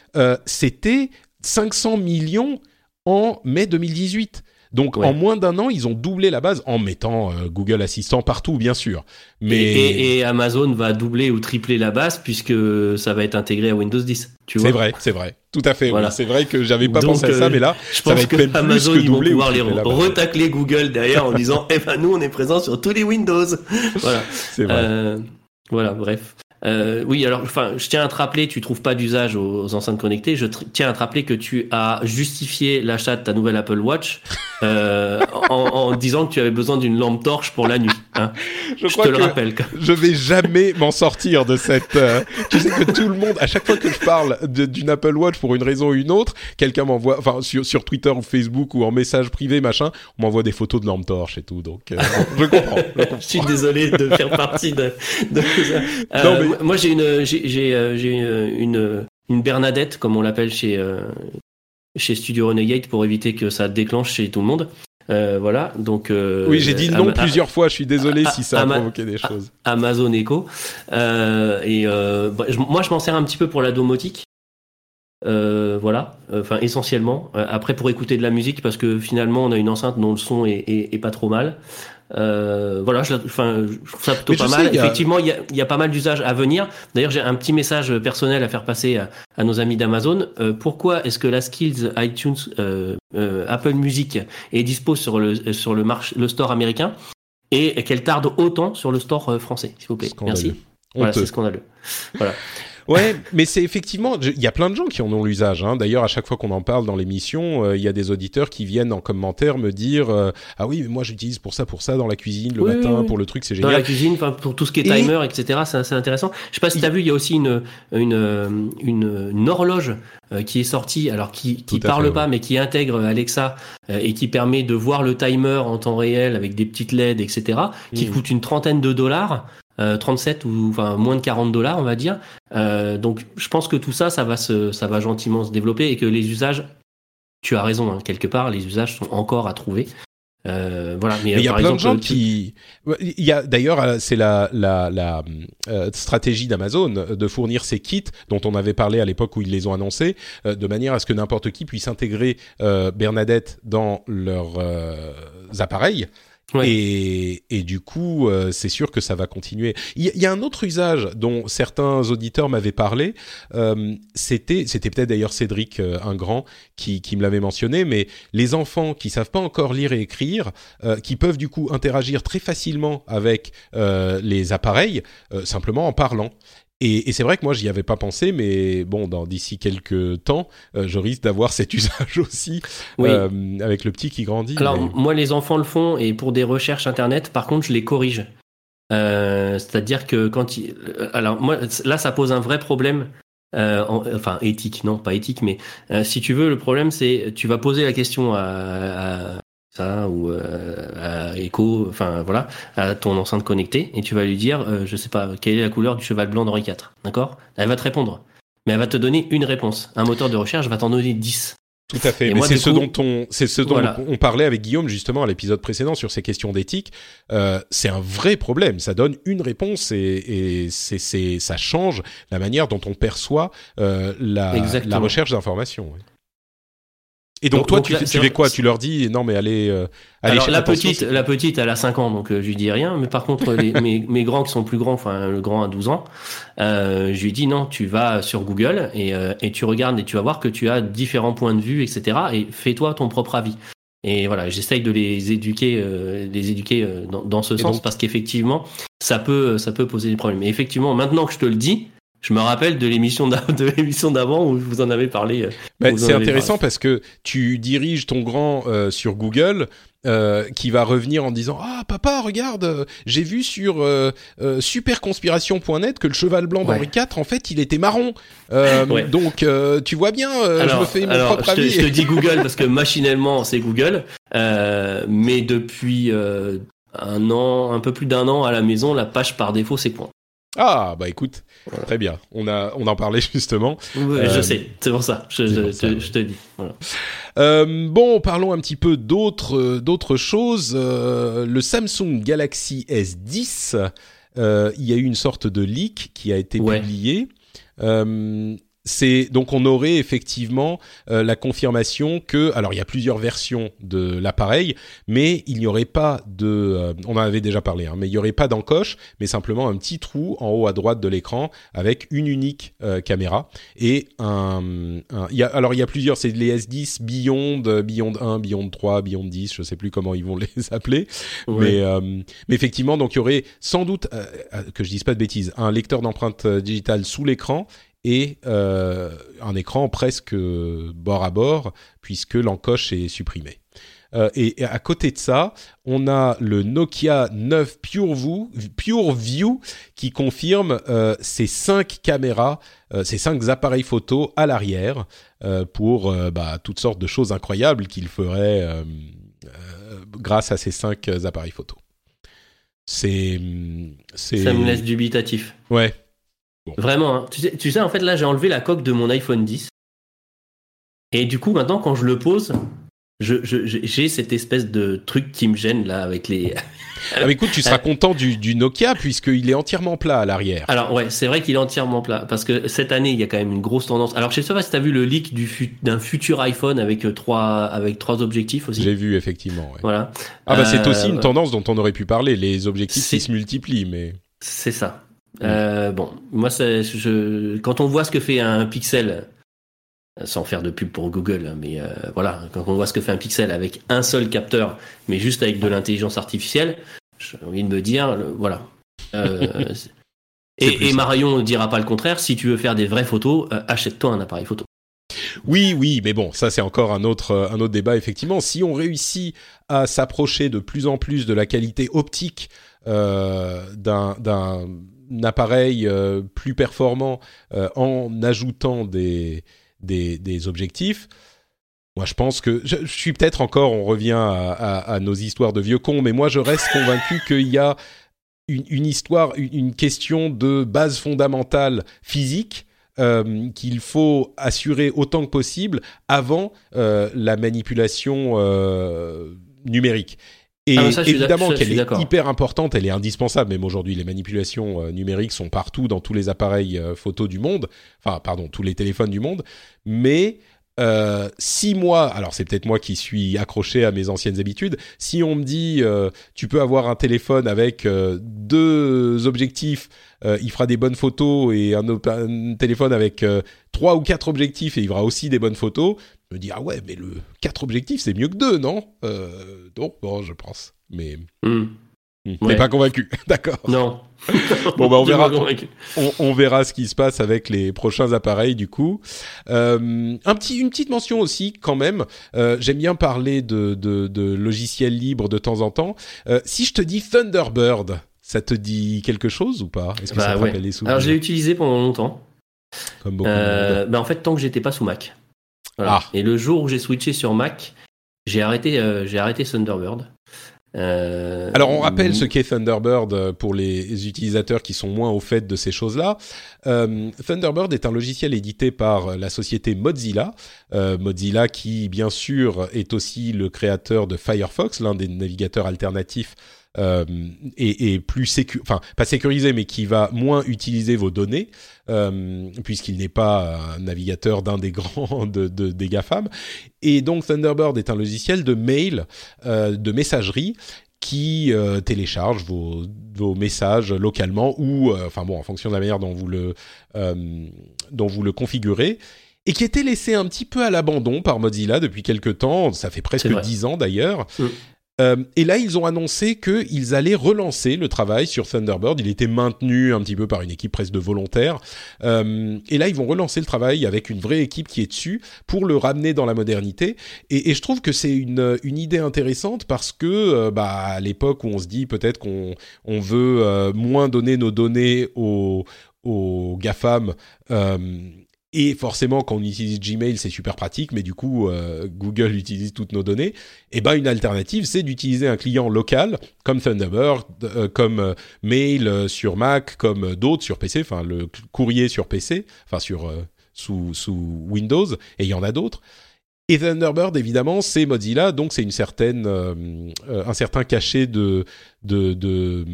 c'était 500 millions en mai 2018. Donc
Ouais.
en moins d'un an, ils ont doublé la base en mettant euh, Google Assistant partout, bien sûr. Mais
Et, et- et Amazon va doubler ou tripler la base puisque ça va être intégré à Windows 10. Tu vois
c'est vrai, c'est vrai, tout à fait. oui. C'est vrai que j'avais pas
Donc,
pensé à ça,
euh,
mais là,
Je
ça va
pense
être
que
même plus
Amazon
que
ils vont pouvoir les retacler Google derrière en disant eh ben nous on est présent sur tous les Windows. Voilà.
c'est vrai.
Euh, voilà, bref. Euh, oui, alors, enfin, je tiens à te rappeler, tu trouves pas d'usage aux, aux enceintes connectées. Je tiens à te rappeler que tu as justifié l'achat de ta nouvelle Apple Watch euh, en, en disant que tu avais besoin d'une lampe torche pour la nuit. hein.
Je
Je
crois
te le rappelle. quoi.
je vais jamais m'en sortir de cette. euh, tu sais que tout le monde, à chaque fois que je parle d'une Apple Watch pour une raison ou une autre, quelqu'un m'envoie, enfin sur, sur Twitter ou Facebook ou en message privé machin, on m'envoie des photos de lampe torche et tout. Donc euh, je comprends. je comprends.
Je suis désolé de faire partie de, de ça. Euh,
Non, mais-
moi- j'ai une, j'ai, j'ai, euh, j'ai une, une Bernadette, comme on l'appelle chez, euh, chez Studio Renegade, pour éviter que ça déclenche chez tout le monde. Euh, voilà, donc. euh,
Oui, j'ai dit non plusieurs fois. Je suis désolé si ça a provoqué des choses.
Amazon Echo. Euh, et euh, bah, je- moi, je m'en sers un petit peu pour la domotique. Euh, voilà, enfin essentiellement. Euh, après, pour écouter de la musique, parce que finalement, on a une enceinte dont le son est, est, est pas trop mal. Euh, voilà, je, enfin, je trouve ça plutôt pas
sais,
mal.
il y a-
Effectivement, il y a, il y a pas mal d'usages à venir. D'ailleurs, j'ai un petit message personnel à faire passer à, à nos amis d'Amazon. Euh, pourquoi est-ce que la Skills iTunes euh, euh, Apple Music est dispo sur le sur le marché le store américain? Et qu'elle tarde autant sur le store euh, français, s'il vous plaît.
Scandaleux.
Merci. Voilà, c'est scandaleux. Voilà.
Ouais, mais c'est effectivement, il y a plein de gens qui en ont l'usage. Hein. D'ailleurs, à chaque fois qu'on en parle dans l'émission, euh, il y a des auditeurs qui viennent en commentaire me dire euh, ah oui, mais moi j'utilise pour ça, pour ça dans la cuisine le
Oui,
matin,
oui, oui.
pour le truc, c'est
Dans la
génial.
cuisine, pour tout ce qui est
Et-
timer, etc. C'est intéressant. Je sais pas si tu as vu, il y a aussi une une euh, une, une horloge euh, qui est sortie, alors qui qui parle
fait,
pas, mais qui intègre Alexa et qui permet de voir le timer en temps réel avec des petites LED, etc. Qui
Mhm.
coûte une trentaine de dollars. Euh, 37 ou enfin moins de 40 dollars on va dire Euh, donc je pense que tout ça ça va se ça va gentiment se développer et que les usages tu as raison hein, quelque part les usages sont encore à trouver Euh, voilà mais,
Mais il y a plein de gens qui. Il y a d'ailleurs, euh, c'est la la la euh, stratégie d'Amazon de fournir ces kits dont on avait parlé à l'époque où ils les ont annoncés, euh, de manière à ce que n'importe qui puisse intégrer euh, Bernadette dans leurs euh, appareils. Et, et du coup, euh, c'est sûr que ça va continuer. Il y, y a un autre usage dont certains auditeurs m'avaient parlé. euh, c'était, c'était peut-être d'ailleurs Cédric euh, un grand qui, qui me l'avait mentionné, mais les enfants qui savent pas encore lire et écrire, euh, qui peuvent du coup interagir très facilement avec euh, les appareils, euh, simplement en parlant. Et, et c'est vrai que moi j'y avais pas pensé, mais bon, dans d'ici quelques temps, euh, je risque d'avoir cet usage aussi
Oui.
euh, avec le petit qui grandit.
Alors,
mais-
moi, les enfants le font et pour des recherches internet, par contre, je les corrige. Euh, C'est-à-dire que quand ils... Alors, moi, là, ça pose un vrai problème. euh, en- enfin, éthique, non, pas éthique, mais euh, si tu veux, le problème, c'est tu vas poser la question à, à ça ou euh, à Echo, enfin voilà, à ton enceinte connectée, et tu vas lui dire, euh, je sais pas, quelle est la couleur du cheval blanc d'Henri IV, d'accord? Elle va te répondre. Mais elle va te donner une réponse. Un moteur de recherche va t'en donner 10.
Tout à fait.
Et
Mais c'est ce dont on, c'est ce dont
Voilà.
on parlait avec Guillaume justement à l'épisode précédent sur ces questions d'éthique. Euh, c'est un vrai problème. Ça donne une réponse et, et c'est, ça change la manière dont on perçoit euh, la, la recherche d'informations. Et donc,
Donc-
toi,
donc
tu,
là,
tu
c'est-
fais quoi Tu leur dis non mais allez, euh, allez
Alors la petite, la petite, elle a 5 ans, donc euh, je lui dis rien. Mais par contre, les, mes, mes grands qui sont plus grands, enfin le grand a 12 ans, euh, je lui dis non, tu vas sur Google et, euh, et tu regardes et tu vas voir que tu as différents points de vue, etc. Et fais-toi ton propre avis. Et voilà, j'essaye de les éduquer, euh, les éduquer euh, dans, dans ce
Et
sens
donc-
parce qu'effectivement, ça peut, ça peut poser des problèmes. Et effectivement, maintenant que je te le dis, je me rappelle de l'émission d'avant où vous en avez parlé. euh,
Bah,
vous en
c'est intéressant parce que tu diriges ton grand euh, sur Google. euh, qui va revenir en disant ah papa regarde euh, j'ai vu sur euh, superconspiration.net que le cheval blanc
Ouais.
d'Henri IV en fait il était marron Euh,
Ouais.
donc euh, tu vois bien euh, je me fais mon
alors,
propre
je te,
avis
je te dis Google parce que machinalement c'est Google, euh, mais depuis euh, un an, un peu plus d'un an à la maison, la page par défaut c'est quoi
ah bah écoute
Voilà.
très bien on a on en parlait justement
Ouais,
Euh,
Je sais, c'est pour ça. Je, je-
pour ça,
te-
ouais.
je te dis. Voilà.
Euh, bon, parlons un petit peu d'autres euh, d'autres choses. Euh, le Samsung Galaxy S10, euh, il y a eu une sorte de leak qui a été
Ouais.
publié. Euh, c'est donc on aurait effectivement euh, la confirmation que alors il y a plusieurs versions de l'appareil, mais il n'y aurait pas de, euh, on en avait déjà parlé, hein, mais il n'y aurait pas d'encoche, mais simplement un petit trou en haut à droite de l'écran avec une unique euh, caméra et un, il y a, alors il y a plusieurs, c'est les S10 Beyond, Beyond 1, Beyond 3, Beyond 10, je sais plus comment ils vont les appeler, mais mais effectivement donc il y aurait sans doute que je dise pas de bêtises, un lecteur d'empreintes digitales sous l'écran et euh, un écran presque bord à bord puisque l'encoche est supprimée. Euh, et, à côté de ça, on a le Nokia 9 PureView, PureView qui confirme euh, ces cinq caméras, ces cinq appareils photo à l'arrière pour bah, toutes sortes de choses incroyables qu'il ferait grâce à ces cinq appareils photo. C'est,
c'est. Ça me laisse dubitatif.
Ouais,
Vraiment, hein. tu, sais, tu, sais, en fait, là, j'ai enlevé la coque de mon iPhone 10. Et du coup, maintenant, quand je le pose, j'ai cette espèce de truc qui me gêne là avec les.
ah, mais écoute, tu seras content du, du Nokia puisqu'il est entièrement plat à l'arrière.
Alors ouais, c'est vrai qu'il est entièrement plat parce que cette année il y a quand même une grosse tendance. Alors je sais pas si t'as vu le leak d'un futur iPhone avec euh, trois avec trois objectifs aussi.
J'ai vu effectivement. Ouais.
Voilà.
Ah bah c'est aussi une euh, tendance dont on aurait pu parler. Les objectifs qui se multiplient, mais.
C'est ça. Euh, bon, moi, je, quand on voit ce que fait un pixel, sans faire de pub pour Google, hein, mais euh, voilà, quand on voit ce que fait un pixel avec un seul capteur, mais juste avec de l'intelligence artificielle, j'ai envie de me dire, voilà. Euh, et, et Marion ne dira pas le contraire, si tu veux faire des vraies photos, achète-toi un appareil photo.
Oui, oui, mais bon, ça c'est encore un autre, un autre débat, effectivement. Si on réussit à s'approcher de plus en plus de la qualité optique d'un appareil euh, plus performant euh, en ajoutant des, des, objectifs. Moi, je pense que je, suis peut-être encore, on revient à, nos histoires de vieux cons, mais moi, je reste convaincu qu'il y a une, histoire, une, question de base fondamentale physique euh, qu'il faut assurer autant que possible avant la manipulation numérique. Et ah, évidemment qu'elle est hyper importante, elle est indispensable. Même aujourd'hui, les manipulations euh, numériques sont partout dans tous les appareils euh, photo du monde. Enfin, pardon, tous les téléphones du monde. Mais euh, si moi, alors c'est peut-être moi qui suis accroché à mes anciennes habitudes, si on me dit euh, tu peux avoir un téléphone avec deux objectifs, il fera des bonnes photos, et un, un téléphone avec trois ou quatre objectifs et il fera aussi des bonnes photos, me dis ah ouais mais le 4 objectifs c'est mieux que 2 non? Euh, donc bon je pense. Mais mmh. pas convaincu. D'accord.
Non.
Bon bah on verra. on, verra ce qui se passe avec les prochains appareils du coup. Euh, un petit une petite mention aussi quand même. Euh, j'aime bien parler de, de, logiciels libres de temps en temps. Si je te dis Thunderbird ça te dit quelque chose ou pas?
Est-ce que ça bah te rappelle les souvenirs
Alors
j'ai utilisé pendant longtemps.
Comme beaucoup. bah
en fait, tant que j'étais pas sous Mac. Ah. Et le jour où j'ai switché sur Mac, j'ai arrêté, euh, j'ai arrêté Thunderbird.
Euh, Alors on rappelle ce qu'est Thunderbird euh, pour les utilisateurs qui sont moins au fait de ces choses-là. Thunderbird est un logiciel édité par la société Mozilla. Mozilla qui bien sûr est aussi le créateur de Firefox, l'un des navigateurs alternatifs euh, et, plus sécu enfin pas sécurisé, mais qui va moins utiliser vos données, euh, puisqu'il n'est pas un navigateur d'un des grands de, de, des GAFAM. Et donc Thunderbird est un logiciel de mail, euh, de messagerie, qui euh, télécharge vos, vos messages localement ou, euh, enfin bon, en fonction de la manière dont vous le, euh, dont vous le configurez et qui était laissé un petit peu à l'abandon par Mozilla depuis quelques temps, ça fait presque dix ans d'ailleurs, mm. Euh, et là, ils ont annoncé qu'ils allaient relancer le travail sur Thunderbird. Il était maintenu un petit peu par une équipe presque de volontaires. Euh, et là, ils vont relancer le travail avec une vraie équipe qui est dessus pour le ramener dans la modernité. Et, je trouve que c'est une, idée intéressante parce que, euh, bah, à l'époque où on se dit peut-être qu'on on veut moins donner nos données aux, GAFAM, et forcément, quand on utilise Gmail, c'est super pratique, mais du coup, euh, Google utilise toutes nos données. Et eh ben, une alternative, c'est d'utiliser un client local comme Thunderbird, euh, comme euh, Mail sur Mac, comme d'autres sur PC, enfin le courrier sur PC, enfin sur sous, sous Windows, et il y en a d'autres. Et Thunderbird, évidemment, c'est Mozilla, donc c'est une certaine, un certain cachet de, de, de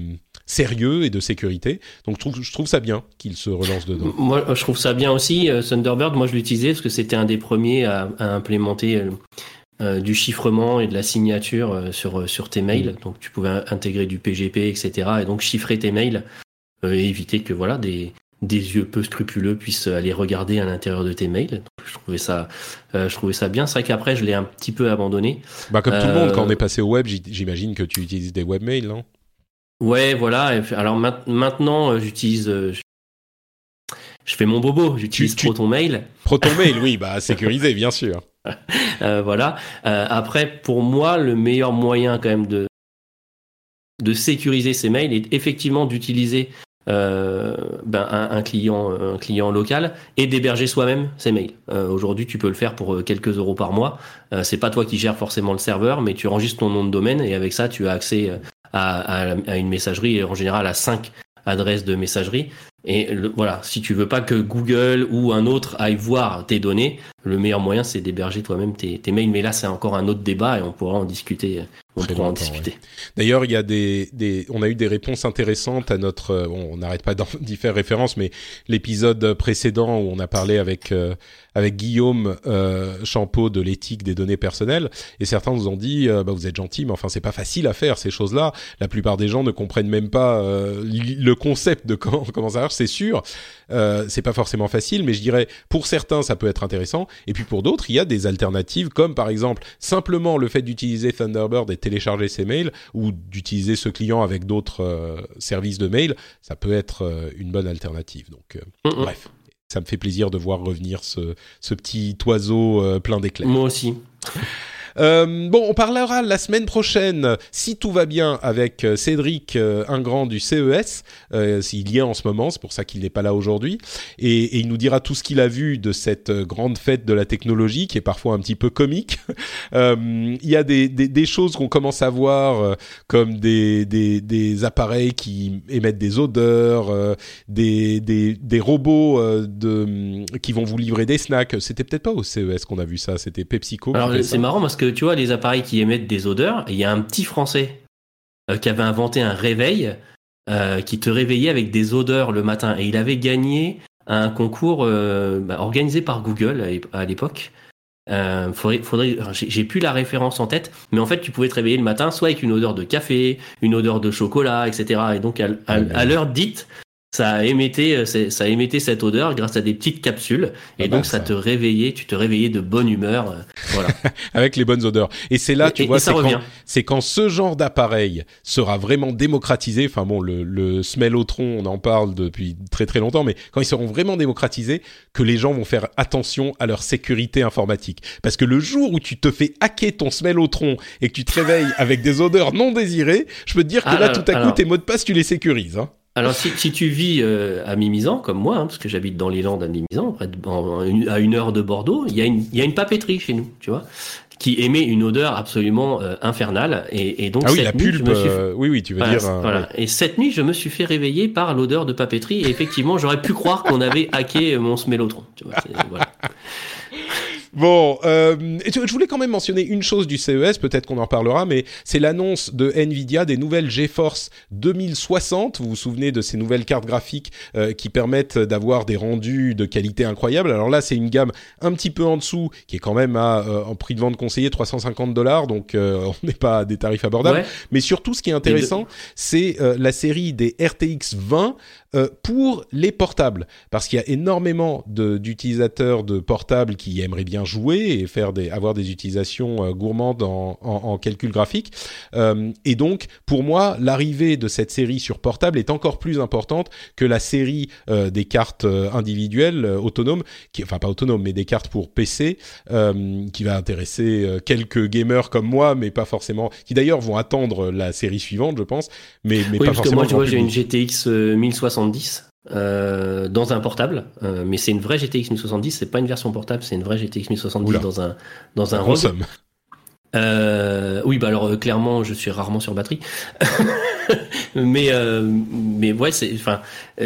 sérieux et de sécurité. Donc je trouve, je trouve ça bien qu'il se relance dedans.
Moi, je trouve ça bien aussi. Euh, Thunderbird, moi je l'utilisais parce que c'était un des premiers à, implémenter euh, euh, du chiffrement et de la signature sur, sur tes mails. Mm. Donc tu pouvais intégrer du PGP, etc. Et donc chiffrer tes mails et éviter que voilà des, des yeux peu scrupuleux puissent aller regarder à l'intérieur de tes mails. je trouvais ça, je trouvais ça bien. C'est vrai qu'après, je l'ai un petit peu abandonné.
Bah, comme tout le monde, quand on est passé au web, j'imagine que tu utilises des webmails, non?
Ouais, voilà. Alors maintenant, euh, j'utilise. Euh, je fais mon bobo, j'utilise ProtonMail.
ProtonMail, oui, bah sécurisé, bien sûr.
Euh, voilà. après, pour moi, le meilleur moyen quand même de de sécuriser ces mails est effectivement d'utiliser ben, un, client client local et d'héberger soi-même ces mails. Aujourd'hui, tu peux le faire pour quelques euros par mois. c'est pas toi qui gères forcément le serveur, mais tu enregistres ton nom de domaine et avec ça, tu as accès à, une messagerie, en général à 5 adresses de messagerie. Et voilà, si tu veux pas que Google ou un autre aille voir tes données, le meilleur moyen c'est d'héberger toi-même tes, mails. Mais là, c'est encore un autre débat et on pourra en discuter. On pourra en discuter.
D'ailleurs, il y a des, des, on a eu des réponses intéressantes à notre. Bon, on n'arrête pas d'y faire référence, mais l'épisode précédent où on a parlé avec euh, avec Guillaume euh, Champeau de l'éthique des données personnelles, et certains nous ont dit, euh, bah, vous êtes gentil, mais enfin c'est pas facile à faire ces choses-là. La plupart des gens ne comprennent même pas euh, le concept de comment comment ça marche. C'est sûr, euh, c'est pas forcément facile, mais je dirais pour certains ça peut être intéressant, et puis pour d'autres il y a des alternatives comme par exemple simplement le fait d'utiliser Thunderbird et télécharger ses mails ou d'utiliser ce client avec d'autres euh, services de mail, ça peut être euh, une bonne alternative. Donc bref ça me fait plaisir de voir revenir ce, ce petit oiseau euh, plein d'éclairs.
Moi aussi.
Euh, bon, on parlera la semaine prochaine, si tout va bien, avec euh, Cédric euh, Ingrand du CES, euh, s'il y est en ce moment, c'est pour ça qu'il n'est pas là aujourd'hui, et, et, il nous dira tout ce qu'il a vu de cette grande fête de la technologie, qui est parfois un petit peu comique. il y a des, des, des choses qu'on commence à voir, comme des, des, des, appareils qui émettent des odeurs, des, des, des robots de, qui vont vous livrer des snacks. C'était peut-être pas au CES qu'on a vu ça, c'était PepsiCo.
Alors c'est marrant parce que tu vois, les appareils qui émettent des odeurs, il y a un petit Français euh, qui avait inventé un réveil euh, qui te réveillait avec des odeurs le matin. Et il avait gagné un concours euh, bah, organisé par Google à l'époque. faudrait, faudrait, j'ai plus la référence en tête, mais en fait, tu pouvais te réveiller le matin soit avec une odeur de café, une odeur de chocolat, etc. Et donc, à l'heure dite, ça émettait, euh, ça émettait cette odeur grâce à des petites capsules, et donc ça, te réveillait, tu te réveillais de bonne humeur, euh, voilà.
Avec les bonnes odeurs. Et c'est là, tu vois, c'est quand, c'est quand ce genre d'appareil sera vraiment démocratisé. Enfin bon, le, le smellotron, on en parle depuis très très longtemps, mais quand ils seront vraiment démocratisés, que les gens vont faire attention à leur sécurité informatique. Parce que le jour où tu te fais hacker ton smellotron et que tu te réveilles avec des odeurs non désirées, je peux te dire que ah, là, tout à coup, tes mots de passe, tu les sécurises. Hein.
Alors, si, si, tu vis euh, à Mimizan, comme moi, hein, parce que j'habite dans les Landes à Mimizan, à une heure de Bordeaux, il y, a une, il y a une papeterie chez nous, tu vois, qui émet une odeur absolument euh, infernale. Et, et, donc,
ah oui, la pulpe, euh, oui, oui, tu veux dire.
Voilà. Et cette nuit, je me suis fait réveiller par l'odeur de papeterie. Et effectivement, j'aurais pu croire qu'on avait hacké mon smellotron. Tu vois, voilà.
Bon, euh, je voulais quand même mentionner une chose du CES, peut-être qu'on en reparlera, mais c'est l'annonce de Nvidia des nouvelles GeForce 2060. Vous vous souvenez de ces nouvelles cartes graphiques euh, qui permettent d'avoir des rendus de qualité incroyable. Alors là, c'est une gamme un petit peu en dessous, qui est quand même à euh, en prix de vente conseillé 350 dollars, donc euh, on n'est pas à des tarifs abordables. Mais surtout, ce qui est intéressant, c'est la série des RTX 20 euh, pour les portables, parce qu'il y a énormément d'utilisateurs de, portables qui aimeraient bien jouer et faire des, avoir des utilisations euh, gourmandes en, en, en, calcul graphique. Euh, et donc, pour moi, l'arrivée de cette série sur portable est encore plus importante que la série euh, des cartes individuelles autonomes, qui, enfin pas autonomes, mais des cartes pour PC, qui va intéresser quelques gamers comme moi, mais pas forcément, qui d'ailleurs vont attendre la série suivante, je pense, mais, mais
oui,
pas
parce Que moi, tu vois, j'ai une GTX 1060 euh, dans un portable, euh, mais c'est une vraie GTX 1070, c'est pas une version portable, c'est une vraie GTX 1070 dans un dans un ROG. Euh, oui, bah alors clairement, je suis rarement sur batterie, mais mais ouais, c'est enfin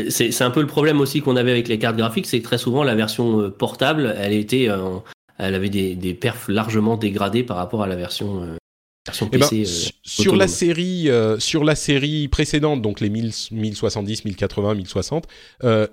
c'est c'est un peu le problème aussi qu'on avait avec les cartes graphiques, c'est que très souvent la version portable, elle était elle avait des, des perfs largement dégradés par rapport à la version
eh ben, euh, sur la série, euh, sur la série précédente, donc les 1070, 1080, 1060,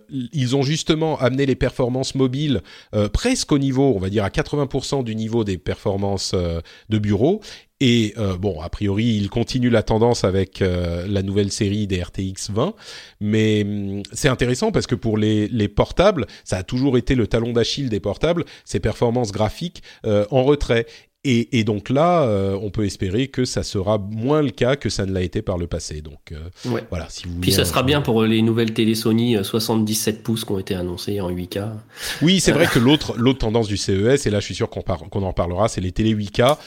ils ont justement amené les performances mobiles euh, presque au niveau, on va dire à 80% du niveau des performances de bureau. Et bon, a priori, ils continuent la tendance avec la nouvelle série des RTX 20, mais hum, c'est intéressant parce que pour les, les portables, ça a toujours été le talon d'Achille des portables, ces performances graphiques en retrait. Et, donc là, euh, on peut espérer que ça sera moins le cas que ça ne l'a été par le passé. Donc euh, voilà, si vous
Puis ça sera bien pour les nouvelles télé Sony 77 euh, pouces qui ont été annoncées en 8K.
Oui, c'est vrai que l'autre l'autre tendance du CES, et là je suis sûr qu'on qu'on en parlera, c'est les télé 8K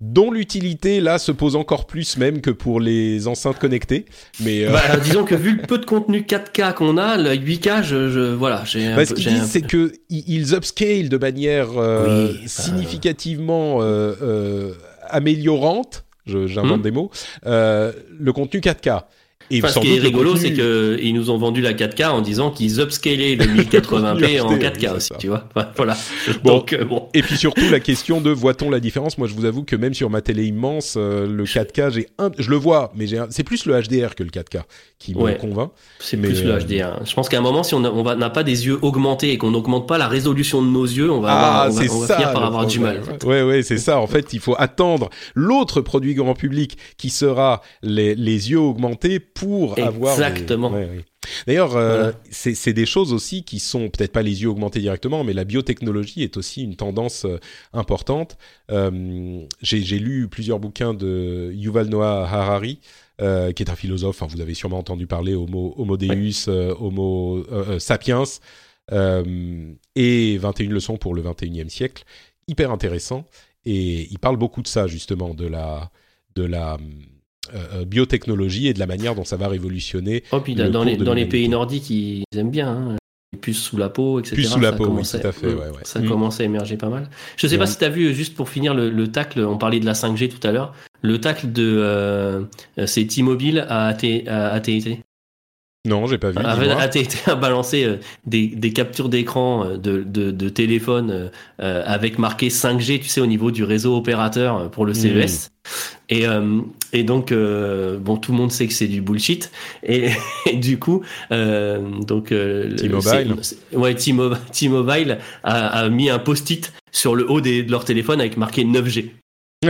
dont l'utilité là se pose encore plus même que pour les enceintes connectées. Mais
euh, bah, disons que vu le peu de contenu 4K qu'on a, le 8K, je, je voilà, j'ai.
Bah, ce qu'ils disent, c'est que ils upscale de manière euh, significativement euh, euh, améliorante. J'invente hmm. des mots. le contenu 4K.
Et ce qui est rigolo, c'est qu'ils nous ont vendu la 4K en disant qu'ils upscalaient le 1080p en 4K aussi, tu vois. voilà.
Donc, euh, bon. Et puis surtout la question de voit-on la différence? Moi, je vous avoue que même sur ma télé immense, euh, le 4K, j'ai un, je le vois, mais j'ai c'est plus le HDR que le 4K qui me convainc.
C'est plus le HDR. Euh, je pense qu'à un moment, si on n'a pas des yeux augmentés et qu'on n'augmente pas la résolution de nos yeux, on va, ah, avoir, on va, finir par avoir du mal.
Ouais, ouais, c'est ça. En fait, il faut attendre l'autre produit grand public qui sera les, les yeux augmentés pour avoir.
Exactement.
D'ailleurs, euh, c'est des choses aussi qui sont peut-être pas les yeux augmentés directement, mais la biotechnologie est aussi une tendance euh, importante. Euh, J'ai lu plusieurs bouquins de Yuval Noah Harari, qui est un philosophe. Enfin, vous avez sûrement entendu parler Homo, Homo Deus, Homo Sapiens, et 21 leçons pour le 21e siècle. Hyper intéressant. Et il parle beaucoup de ça justement, de la de la euh, euh, biotechnologie et de la manière dont ça va révolutionner.
Oh, puis dans, les, dans les, pays nordiques, ils aiment bien. Hein. Puces sous la peau, etc.
Puces sous la peau, oui, tout à fait.
Ça mm. commence à émerger pas mal. Je sais pas si tu as vu, juste pour finir le, le, tacle, on parlait de la 5G tout à l'heure, le tacle de euh, c'est T-Mobile à AT&T.
Non, j'ai pas vu.
AT&T a balancé des, des, captures d'écran de, de, de téléphone avec marqué 5G, tu sais, au niveau du réseau opérateur pour le CES. Et, euh, et donc, euh, bon, tout le monde sait que c'est du bullshit. Et, du coup, euh, donc,
euh, T-Mobile,
ouais, T-Mobile a, a, mis un post-it sur le haut des, de leur téléphone avec marqué 9G.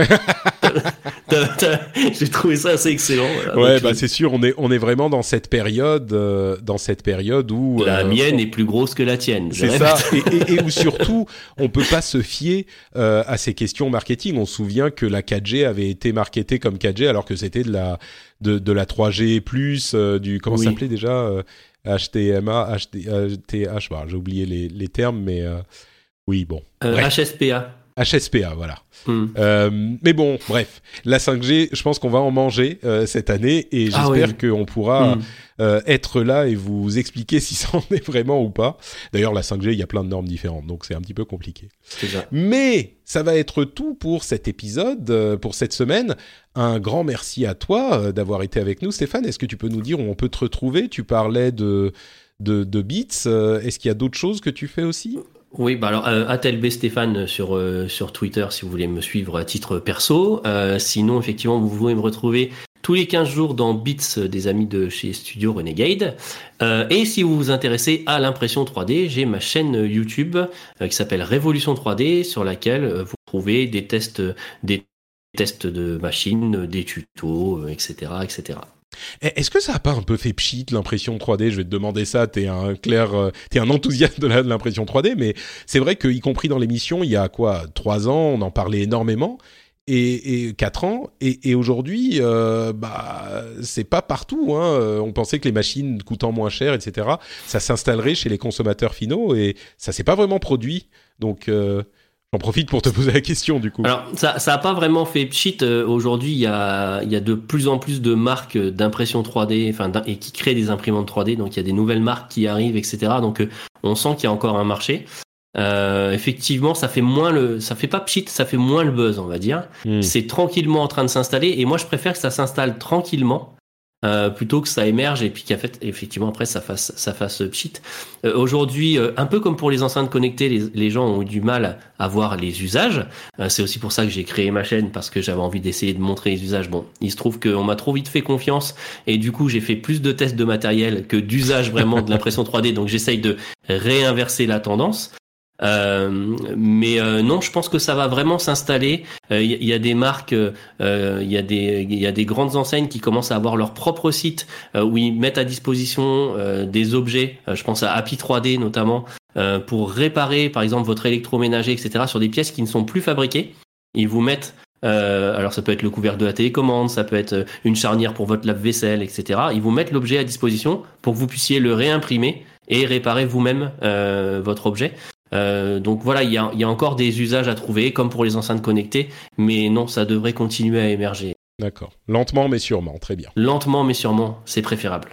J'ai trouvé ça assez excellent.
Ouais, bah c'est sûr, on est on est vraiment dans cette période, euh, dans cette période où
la mienne est plus grosse que la tienne.
C'est ça, et, et, où surtout on peut pas se fier euh, à ces questions marketing. On se souvient que la 4G avait été marketée comme 4G alors que c'était de la de, de la 3G plus euh, du comment ça s'appelait déjà HTMA, HTH, bah, j'ai oublié les, les termes, mais oui bon.
HSPA.
HSPA, voilà. Hmm. Euh, mais bon, bref, la 5G, je pense qu'on va en manger euh, cette année et ah j'espère qu'on pourra hmm. euh, être là et vous expliquer si ça en est vraiment ou pas. D'ailleurs, la 5G, il y a plein de normes différentes, donc c'est un petit peu compliqué.
Ça.
Mais ça va être tout pour cet épisode, pour cette semaine. Un grand merci à toi d'avoir été avec nous, Stéphane. Est-ce que tu peux nous dire où on peut te retrouver? Tu parlais de de, de Beats. Est-ce qu'il y a d'autres choses que tu fais aussi?
Oui, bah alors euh, Atelb Stéphane sur euh, sur Twitter si vous voulez me suivre à titre perso. Euh, sinon, effectivement, vous pouvez me retrouver tous les 15 jours dans Bits des amis de chez Studio Renegade. Euh, et si vous vous intéressez à l'impression 3D, j'ai ma chaîne YouTube euh, qui s'appelle Révolution 3D sur laquelle vous trouvez des tests des tests de machines, des tutos, etc., etc.
Eh, est-ce que ça a pas un peu fait pchit l'impression 3D Je vais te demander ça. T'es un clair, euh, t'es un enthousiaste de l'impression 3D, mais c'est vrai qu'y compris dans l'émission, il y a quoi trois ans, on en parlait énormément. Et, quatre ans et, aujourd'hui euh, bah c'est pas partout hein. Euh, on pensait que les machines coûtant moins cher etc ça s'installerait chez les consommateurs finaux et ça s'est pas vraiment produit donc J'en profite pour te poser la question du coup.
Alors ça ça a pas vraiment fait pchit. Euh, aujourd'hui, il y a il y a de plus en plus de marques d'impression 3D, enfin et qui créent des imprimantes 3D. Donc il y a des nouvelles marques qui arrivent, etc. Donc euh, on sent qu'il y a encore un marché. Euh, effectivement, ça fait moins le, ça fait pas pchit, ça fait moins le buzz, on va dire. Hmm. C'est tranquillement en train de s'installer. Et moi, je préfère que ça s'installe tranquillement euh, plutôt que ça émerge et puis qu'en fait effectivement après ça fasse ça fasse. Euh, Aujourd'hui, euh, un peu comme pour les enceintes connectées, les, les gens ont eu du mal à voir les usages. C'est aussi pour ça que j'ai créé ma chaîne parce que j'avais envie d'essayer de montrer les usages. Bon, il se trouve qu'on m'a trop vite fait confiance et du coup j'ai fait plus de tests de matériel que d'usage vraiment de l'impression 3D. Donc j'essaye de réinverser la tendance. Euh, mais euh, non, je pense que ça va vraiment s'installer. Il euh, y, y, a des marques, il y a des y a des grandes enseignes qui commencent à avoir leur propre site où ils mettent à disposition des objets. je pense à Happy 3D notamment pour réparer, par exemple, votre électroménager, etc. sur des pièces qui ne sont plus fabriquées. Ils vous mettent euh, alors ça peut être le couvercle de la télécommande, ça peut être une charnière pour votre lave-vaisselle, etc. Ils vous mettent l'objet à disposition pour que vous puissiez le réimprimer et réparer vous-même euh, votre objet. Euh, donc voilà, il y a, y a, encore des usages à trouver, comme pour les enceintes connectées, mais non, ça devrait continuer à émerger.
D'accord. Lentement mais sûrement, très bien.
Lentement mais sûrement, c'est préférable.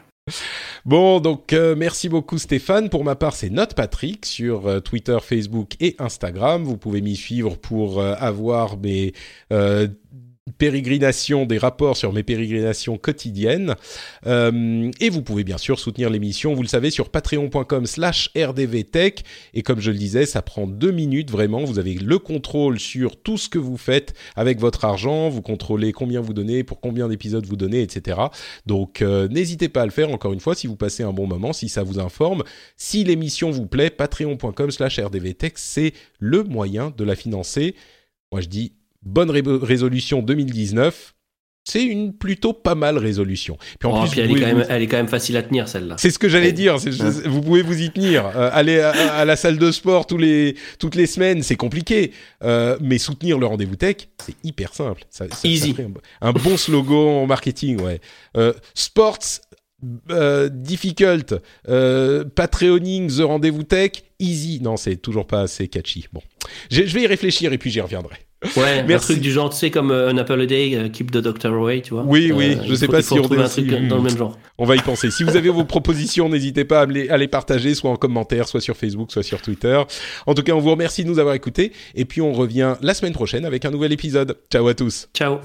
Bon, donc euh, merci beaucoup Stéphane. Pour ma part, c'est Note Patrick sur euh, Twitter, Facebook et Instagram. Vous pouvez m'y suivre pour avoir mes pérégrinations, des rapports sur mes pérégrinations quotidiennes. Euh, et vous pouvez bien sûr soutenir l'émission, vous le savez, sur patreon.com slash rdvtech. Et comme je le disais, ça prend deux minutes vraiment. Vous avez le contrôle sur tout ce que vous faites avec votre argent. Vous contrôlez combien vous donnez, pour combien d'épisodes vous donnez, etc. Donc euh, n'hésitez pas à le faire, encore une fois, si vous passez un bon moment, si ça vous informe. Si l'émission vous plaît, patreon.com slash rdvtech, c'est le moyen de la financer. Moi je dis bonne ré résolution 2019. C'est une plutôt pas mal résolution.
Puis en oh, plus, puis elle, est quand vous... même, elle est quand même facile à tenir celle-là.
C'est ce que j'allais dire. Je, vous pouvez vous y tenir. Euh, aller à, à, la salle de sport tous les toutes les semaines, c'est compliqué. Euh, mais soutenir le rendez-vous tech, c'est hyper simple. Ça, ça,
Easy.
Ça un, un, bon slogan en marketing, ouais. Euh, sports euh, difficult, euh, Patreoning the rendez-vous tech, easy. Non, c'est toujours pas assez catchy. Bon, je vais y réfléchir et puis j'y reviendrai.
Ouais, Merci. un truc du genre, tu sais, comme euh, un Apple a Day, uh, Keep the Doctor Away, tu vois.
Oui, oui, je sais
faut,
pas si on
trouve un truc dans le même genre.
On va y penser. Si vous avez vos propositions, n'hésitez pas à les, à les partager, soit en commentaire, soit sur Facebook, soit sur Twitter. En tout cas, on vous remercie de nous avoir écoutés, et puis on revient la semaine prochaine avec un nouvel épisode. Ciao à tous.
Ciao.